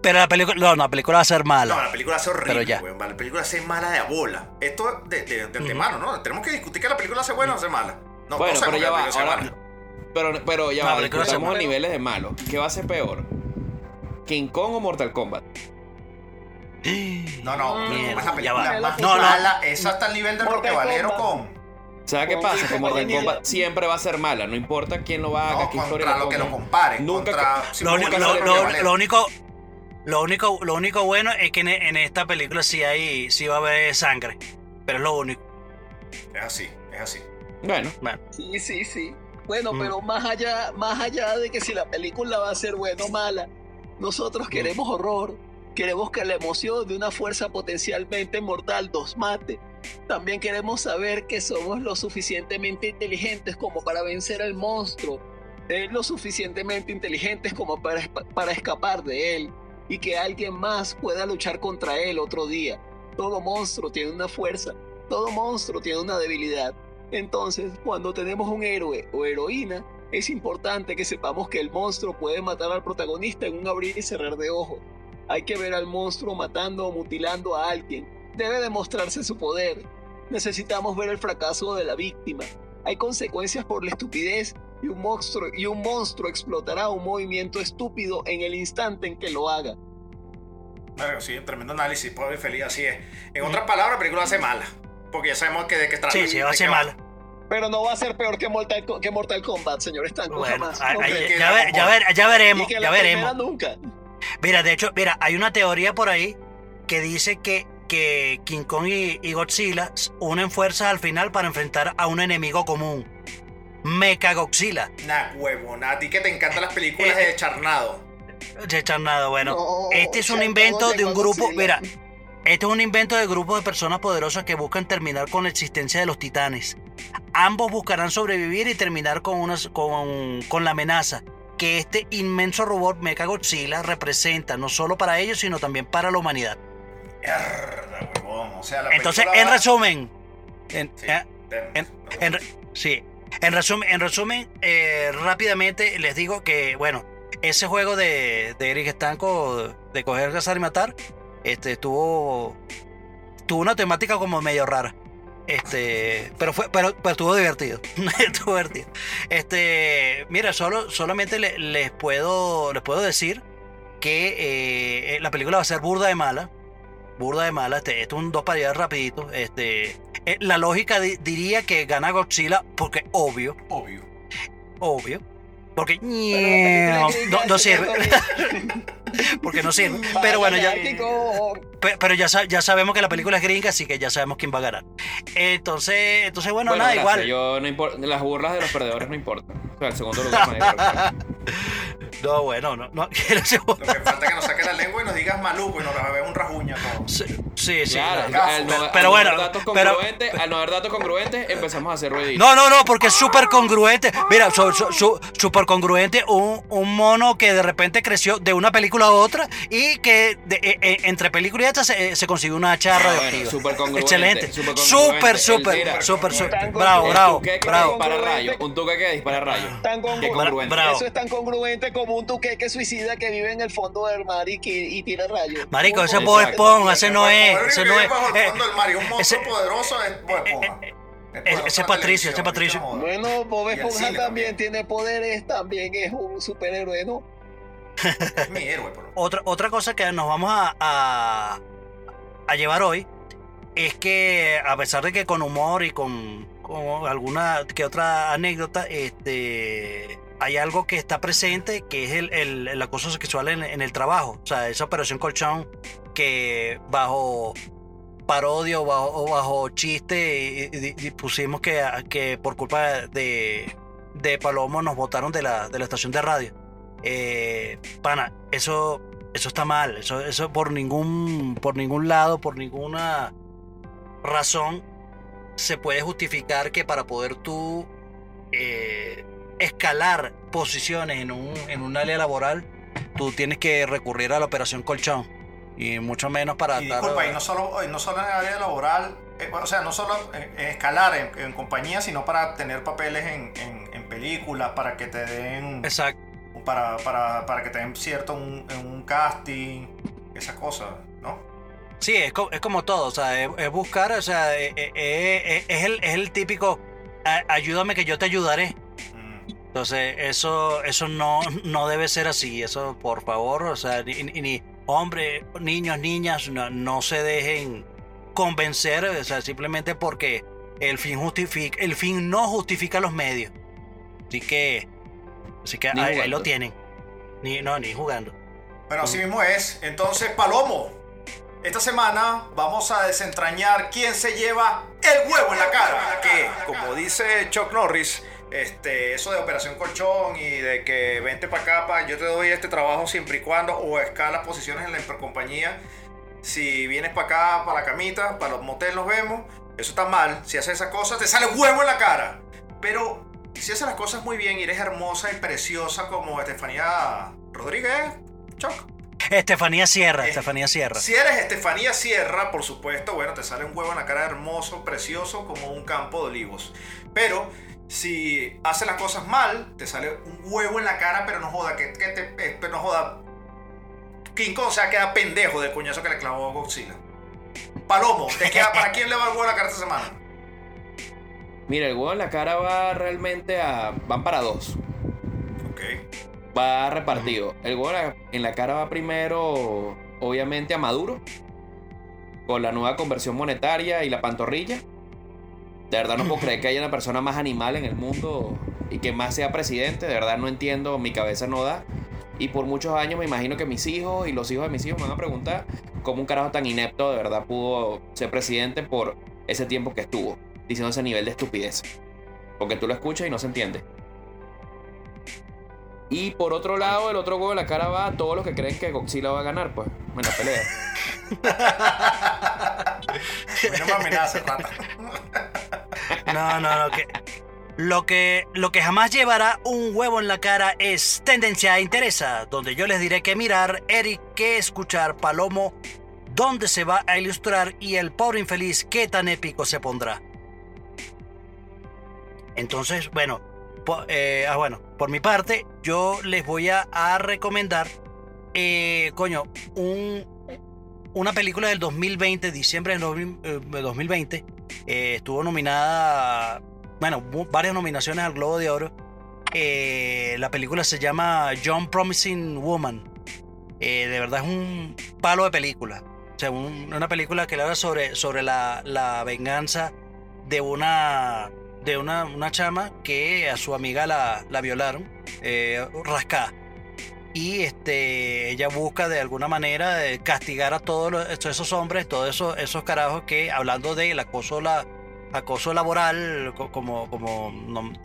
Pero la película, no, no, la película va a ser No, mala. la película hace Pero horrible, ya. weón. La película hace mala de a bola. Esto de, de, de antemano, ¿no? Tenemos que discutir que la película hace buena o hace mala. No, Bueno, pero ya va. Ahora, pero, pero ya No, va. hace a niveles de malo. ¿Qué va a ser peor? ¿King Kong o Mortal Kombat? No, no, pero Mierda, ¿cómo es la ya película va. más No, no. mala? Es hasta el nivel de Roque Valero con... ¿Sabes qué pasa? Kong Mortal. Kombat siempre va a ser mala. No importa quién lo haga, No, qué historia contra le lo que lo pongan. comparen. Nunca contra, si Lo, único- lo- único, lo único, lo único bueno es que en, en esta película sí hay, sí va a haber sangre. Pero es lo único. Es así, es así. Bueno, Bueno, Sí, sí, sí. Bueno, Mm. pero más allá, más allá de que si la película va a ser buena o mala, nosotros queremos horror. Queremos que la emoción de una fuerza potencialmente mortal nos mate. También queremos saber que somos lo suficientemente inteligentes como para vencer al monstruo. eh, lo suficientemente inteligentes como para, para escapar de él. Y que alguien más pueda luchar contra él otro día. Todo monstruo tiene una fuerza, todo monstruo tiene una debilidad. Entonces, cuando tenemos un héroe o heroína, es importante que sepamos que el monstruo puede matar al protagonista en un abrir y cerrar de ojos. Hay que ver al monstruo matando o mutilando a alguien. Debe demostrarse su poder. Necesitamos ver el fracaso de la víctima. Hay consecuencias por la estupidez y un monstruo y un monstruo explotará un movimiento estúpido en el instante en que lo haga. Bueno, sí, tremendo análisis, pobre feliz, así es. En otras palabras, la película hace mala. Porque ya sabemos que de qué trata. Sí, sí, va a ser qué va. mal. Pero no va a ser peor que Mortal, que Mortal Kombat, señor Estanco, Bueno, jamás. No ya, ya, ver- ya veremos, Y que ya la veremos. primera nunca. Mira, de hecho, mira, hay una teoría por ahí que dice que, que King Kong y, y Godzilla unen fuerzas al final para enfrentar a un enemigo común. Mecha Godzilla. Nah, huevona. A ti que te encantan las películas de Charnado. Checharnado, bueno. No, este es un invento de un grupo, Godzilla. mira, este es un invento de grupos de personas poderosas que buscan terminar con la existencia de los titanes. Ambos buscarán sobrevivir y terminar con, unas, con, con la amenaza que este inmenso robot Mecha Godzilla representa, no solo para ellos, sino también para la humanidad. Mierda, huevón. O sea, la Entonces, en va- resumen, en- Sí, eh, en- en sí, en resumen, en resumen eh, rápidamente les digo que, bueno, ese juego de, de Eric Estanco de coger, cazar y matar, este, tuvo, tuvo una temática como medio rara. Este, pero fue, pero, pero estuvo divertido. *laughs* estuvo divertido. Este, mira, solo, solamente le- les puedo, les puedo decir que eh, la película va a ser burda de mala. Burda de mala. Este, esto es un dos para allá rapidito. Este, eh, la lógica di- diría que gana Godzilla porque obvio, Obvio. obvio. Porque no, no es sirve. *laughs* porque no sirve. A Pero bueno, ya, pero ya, ya sabemos que la película es gringa, así que ya sabemos quién va a ganar. Entonces, entonces bueno, Bueno, nada, gracias, igual. Yo no importa, las burlas de los perdedores no importan. O sea, el segundo lugar. *laughs* No, bueno, no, no *laughs* quiero ser- Lo que falta es que nos saque la lengua y nos digas maluco y nos la un rajuña todo. Sí, sí, sí, Claro, claro. al no, pero al bueno, datos pero- al no haber datos congruentes, empezamos a hacer ruiditos. No, no, no, porque es súper congruente. Mira, su- su- su- súper congruente un, un mono que de repente creció de una película a otra y que de- eh, eh, entre película y esta se, se consiguió una charra Bueno, radioactiva. súper congruente, Excelente. súper Súper, súper, Bravo, bravo, Un tuque que bravo. dispara rayos. Un tuque que dispara rayos. Tan congruente. Bravo. Eso es tan congruente como un tuqueque suicida que vive en el fondo del mar y, que, y tira rayos. Marico, ese es. Bob. Esponja, ese no es, ese no es. eh, y un monstruo poderoso es Bob Esponja. El poderoso ese de la Patricio, ese televisión, Patricio. Bueno, Bob Y Esponja también. tiene poderes, también es un superhéroe, ¿no? Mi héroe, pero. Otra, otra cosa que nos vamos a, a, llevar hoy es que a pesar de que con humor y con, con alguna que otra anécdota, este hay algo que está presente que es el, el- el acoso sexual en, el trabajo. O sea, esa operación colchón que bajo parodia o bajo, bajo chiste y pusimos que, que por culpa de, de Palomo nos votaron de la, de la estación de radio. Eh, pana, eso, eso está mal. Eso, eso por ningún, por ningún lado, por ninguna razón se puede justificar que para poder tú eh, escalar posiciones en un, en un área laboral, tú tienes que recurrir a la operación colchón. Y mucho menos para Y disculpa, y no solo, y no solo en el área laboral, eh, o sea, no solo en, en escalar en, en compañía, sino para tener papeles en, en- en películas, para que te den, Exacto. Para, para, para que te den cierto un, un casting, esas cosas, ¿no? Sí, es, co- es como todo, o sea, es, es buscar, o sea, eh, eh, eh, es, el, es el típico, "A- ayúdame que yo te ayudaré. Mm. Entonces, eso, eso no, no debe ser así, eso por favor, o sea, ni, ni- ni hombre, niños, niñas, no, no se dejen convencer, o sea, simplemente porque el fin justifica, el fin no justifica los medios. Así que, así que ahí, lo tienen. Ni, no, ni jugando. Bueno, así mismo es. Entonces, Palomo, esta semana vamos a desentrañar quién se lleva el huevo en la cara. Que, como dice Chuck Norris, este, eso de operación colchón y de que vente para acá, pa, yo te doy este trabajo siempre y cuando o escalas posiciones en la compañía. Si vienes para acá, para la camita, para los moteles nos vemos, eso está mal. Si haces esas cosas, te sale huevo en la cara. Pero si haces las cosas muy bien y eres hermosa y preciosa como Estefanía Rodríguez, Chuck. Estefanía Sierra, Eh, Estefanía Sierra. Si eres Estefanía Sierra, por supuesto, bueno, te sale un huevo en la cara hermoso, precioso, como un campo de olivos. Pero si haces las cosas mal, te sale un huevo en la cara, pero no joda, que, que te, eh, pero no joda. King Kong se va a quedar pendejo del coñazo que le clavó Godzilla. Palomo, ¿te queda, ¿para quién le va el huevo en la cara esta semana? Mira, el huevo en la cara va realmente a. van para dos. Ok. Va repartido. El huevo en la- cara va primero, obviamente, a Maduro. Con la nueva conversión monetaria y la pantorrilla. De verdad no puedo creer que haya una persona más animal en el mundo y que más sea presidente. De verdad no entiendo, mi cabeza no da. Y por muchos años me imagino que mis hijos y los hijos de mis hijos me van a preguntar cómo un carajo tan inepto de verdad pudo ser presidente por ese tiempo que estuvo diciendo ese nivel de estupidez. Porque tú lo escuchas y no se entiende. Y por otro lado, el otro huevo de la cara va a todos los que creen que Godzilla va a ganar, pues, en la pelea. No me amenaces, *laughs* pata. No, no, no. Que, lo, que, lo que jamás llevará un huevo en la cara es Tendencia a Interesa, donde yo les diré que mirar, Eric, que escuchar, Palomo, dónde se va a ilustrar y el pobre infeliz qué tan épico se pondrá. Entonces, bueno, po- eh, ah, bueno, por mi parte, yo les voy a, recomendar, eh, coño, un, una película del 2020, diciembre del 2000, eh, de 2020, eh, estuvo nominada, bueno, varias nominaciones al Globo de Oro. Eh, la película se llama John Promising Woman. De verdad es un palo de película. O sea, un- una película que habla sobre, sobre la, la venganza de una de una, una chama que a su amiga la, la violaron, eh, rascada. Y este, ella busca de alguna manera de castigar a todos los- esos hombres, todos esos, esos carajos que, hablando del acoso, la, acoso laboral, co- como, como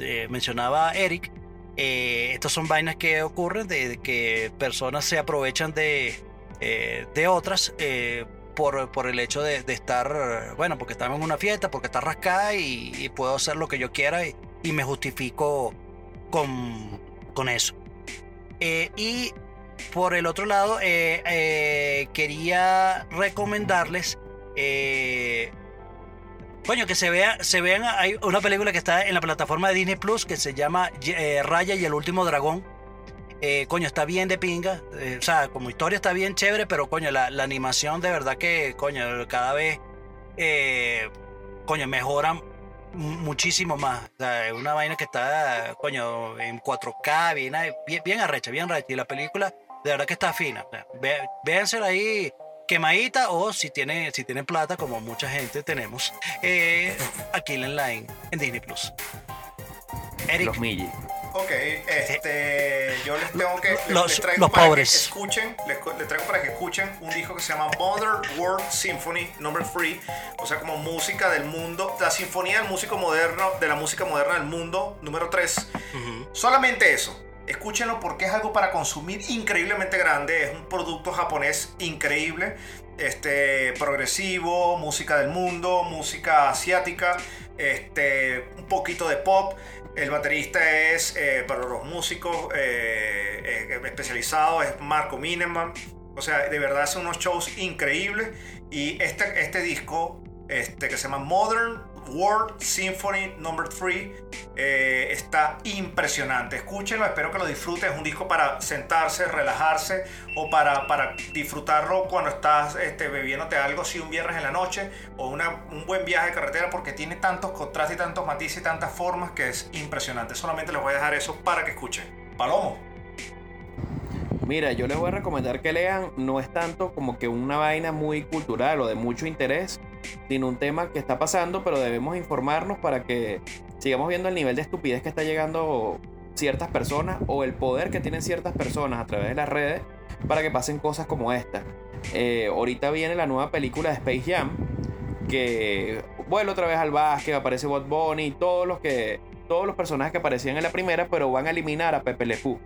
eh, mencionaba Eric, eh, estas son vainas que ocurren de, que personas se aprovechan de, eh, de otras eh, por, por el hecho de, estar, bueno, porque estamos en una fiesta, porque está rascada y, puedo hacer lo que yo quiera y, me justifico con, con eso. Eh, y por el otro lado, eh, eh, quería recomendarles. coño, que se vea, se vean. Hay una película que está en la plataforma de Disney Plus que se llama Raya y el último dragón. Eh, coño, está bien de pinga. eh, o sea, como historia está bien chévere, pero coño, la, la animación de verdad que, coño, cada vez. eh, coño, mejoran mu- muchísimo más. O sea, es una vaina que está, coño, en 4K, bien, bien, arrecha, bien arrecha. Y la película, de verdad que está fina. O ahí quemadita o si tienen, si tienen plata, como mucha gente tenemos, eh, *laughs* aquí en line en Disney Plus. Eric, Los. Ok, este, yo les tengo que les, Los- les traigo los para pobres. que escuchen, les, traigo para que escuchen un disco que se llama Modern World Symphony Number 3, o sea, como música del mundo, la sinfonía del músico moderno, de la música moderna del mundo número 3. Ujú. Solamente eso. Escúchenlo porque es algo para consumir increíblemente grande. Es un producto japonés increíble. Este, progresivo, música del mundo, música asiática, este, un poquito de pop. El baterista es, eh, para los músicos eh, eh, especializados, es Marco Mineman. O sea, de verdad hace unos shows increíbles. Y este, este disco, este, que se llama Modern World Symphony Number 3, eh, está impresionante. Escúchenlo, espero que lo disfruten. Es un disco para sentarse, relajarse o para, para disfrutarlo cuando estás este, bebiéndote algo así un viernes en la noche o un buen viaje de carretera porque tiene tantos contrastes y tantos matices y tantas formas que es impresionante. Solamente les voy a dejar eso para que escuchen. Palomo. Mira, yo les voy a recomendar que lean, no es tanto como que una vaina muy cultural o de mucho interés, sino un tema que está pasando, pero debemos informarnos para que sigamos viendo el nivel de estupidez que está llegando ciertas personas o el poder que tienen ciertas personas a través de las redes para que pasen cosas como esta. Eh, ahorita viene la nueva película de Space Jam, que vuelve otra vez al básquet, aparece Bot Bunny, todos los que todos los personajes que aparecían en la primera, pero van a eliminar a Pepe Le Pew.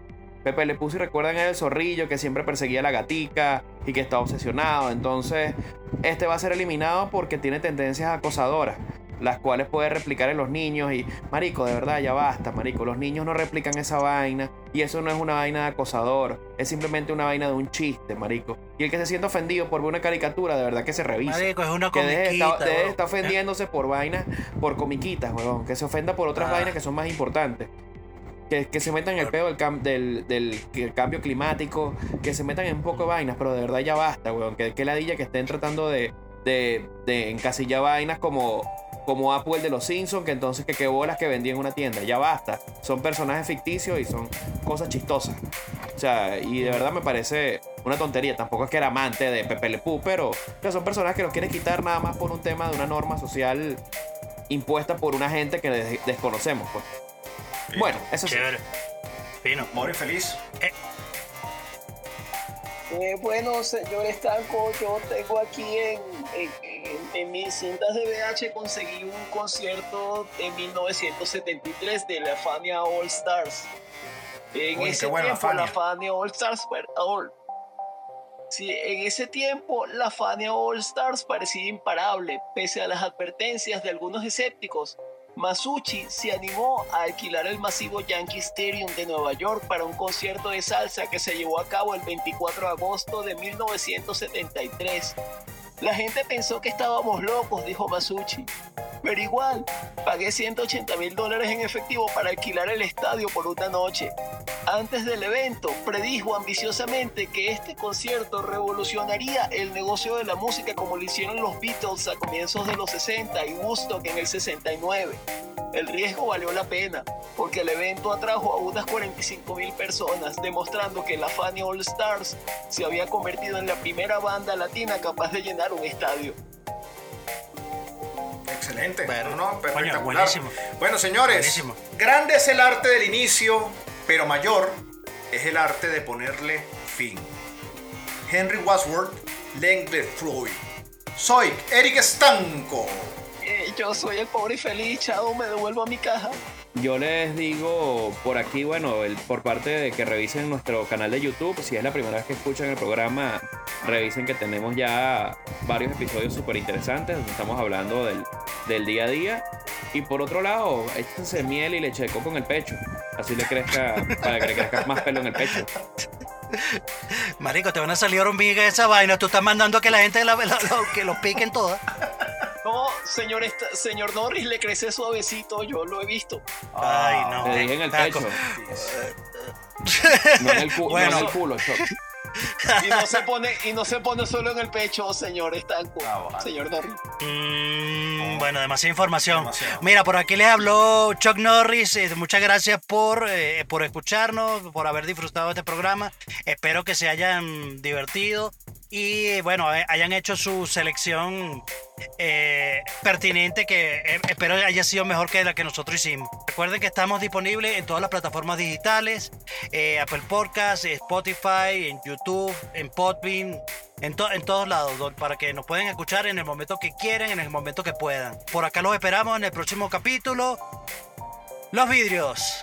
Pepe Le si recuerdan, el zorrillo que siempre perseguía a la gatica y que estaba obsesionado. Entonces, este va a ser eliminado porque tiene tendencias acosadoras. las cuales puede replicar en los niños y, marico, de verdad, ya basta, marico, los niños no replican esa vaina y eso no es una vaina de acosador, es simplemente una vaina de un chiste, marico. Y el que se siente ofendido por ver una caricatura, de verdad que se revisa. Marico, es una que comiquita. weón. estar ofendiéndose por vainas, por comiquitas, weón. Que se ofenda por otras Ah. vainas que son más importantes. Que, que se metan en el pedo del, cam- del, del- que el cambio climático, que se metan en un poco de vainas, pero de verdad ya basta, weón. Que, que ladilla que estén tratando de, de, de encasillar vainas como, como Apple de los Simpsons, que entonces que qué bolas que vendía en una tienda. Ya basta. Son personajes ficticios y son cosas chistosas. O sea, y de verdad me parece una tontería. Tampoco es que era amante de Pepe Le Pew, pero, pero son personajes que los quieren quitar nada más por un tema de una norma social impuesta por una gente que des- desconocemos, pues. Bueno, eso sí. Chévere. Fino. Mori feliz. Eh, bueno, señor Estanco, yo tengo aquí en, en- en- en mis cintas de VH conseguí un concierto de 1973 de la Fania All Stars. En Uy, ese buena tiempo Fania. la Fania All Stars All- Sí, en ese tiempo la Fania All Stars parecía imparable, pese a las advertencias de algunos escépticos. Masucci se animó a alquilar el masivo Yankee Stadium de Nueva York para un concierto de salsa que se llevó a cabo el 24 de agosto de 1973. La gente pensó que estábamos locos, dijo Masucci. Pero igual, pagué 180 mil dólares en efectivo para alquilar el estadio por una noche. Antes del evento, predijo ambiciosamente que este concierto revolucionaría el negocio de la música como lo hicieron los Beatles a comienzos de los 60 y Woodstock en el 69. El riesgo valió la pena, porque el evento atrajo a unas 45 mil personas, demostrando que la Fania All Stars se había convertido en la primera banda latina capaz de llenar un estadio. Excelente. Bueno, No, coño, buenísimo. Bueno, señores, Buenísimo. grande es el arte del inicio, pero mayor es el arte de ponerle fin. Henry Wadsworth, Langley Floyd. Soy Eric Estanco. Yo soy el pobre y feliz, chao, me devuelvo a mi caja. Yo les digo por aquí, bueno, el- por parte de que revisen nuestro canal de YouTube. Si es la primera vez que escuchan el programa, revisen que tenemos ya varios episodios súper interesantes donde estamos hablando del, del día a día. Y por otro lado, échense miel y leche de coco en el pecho. Así le crezca, para que le crezca más pelo en el pecho. Marico, te van a salir hormigas esa vaina. Tú estás mandando que la gente la- la- la- que los piquen todas. No, señor, esta- señor Norris, le crece suavecito, yo lo he visto. Ay, no. Te dije en el pecho. *laughs* No en el, cu- no Bueno. en el culo, Choc. Y no se pone, y no se pone solo en el pecho, señor Estanco. Ah, vale. Señor Norris. Mm, bueno, demasiada información. Demasiado. Mira, por aquí les habló Chuck Norris. eh, muchas gracias por, eh, por escucharnos, por haber disfrutado de este programa. Espero que se hayan divertido y, bueno, eh, hayan hecho su selección eh, pertinente que eh, espero haya sido mejor que la que nosotros hicimos. Recuerden que estamos disponibles en todas las plataformas digitales, Apple Podcasts, Spotify, en YouTube, en Podbean, en, to- en todos lados, para que nos puedan escuchar en el momento que quieran, en el momento que puedan. Por acá los esperamos en el próximo capítulo. Los vidrios.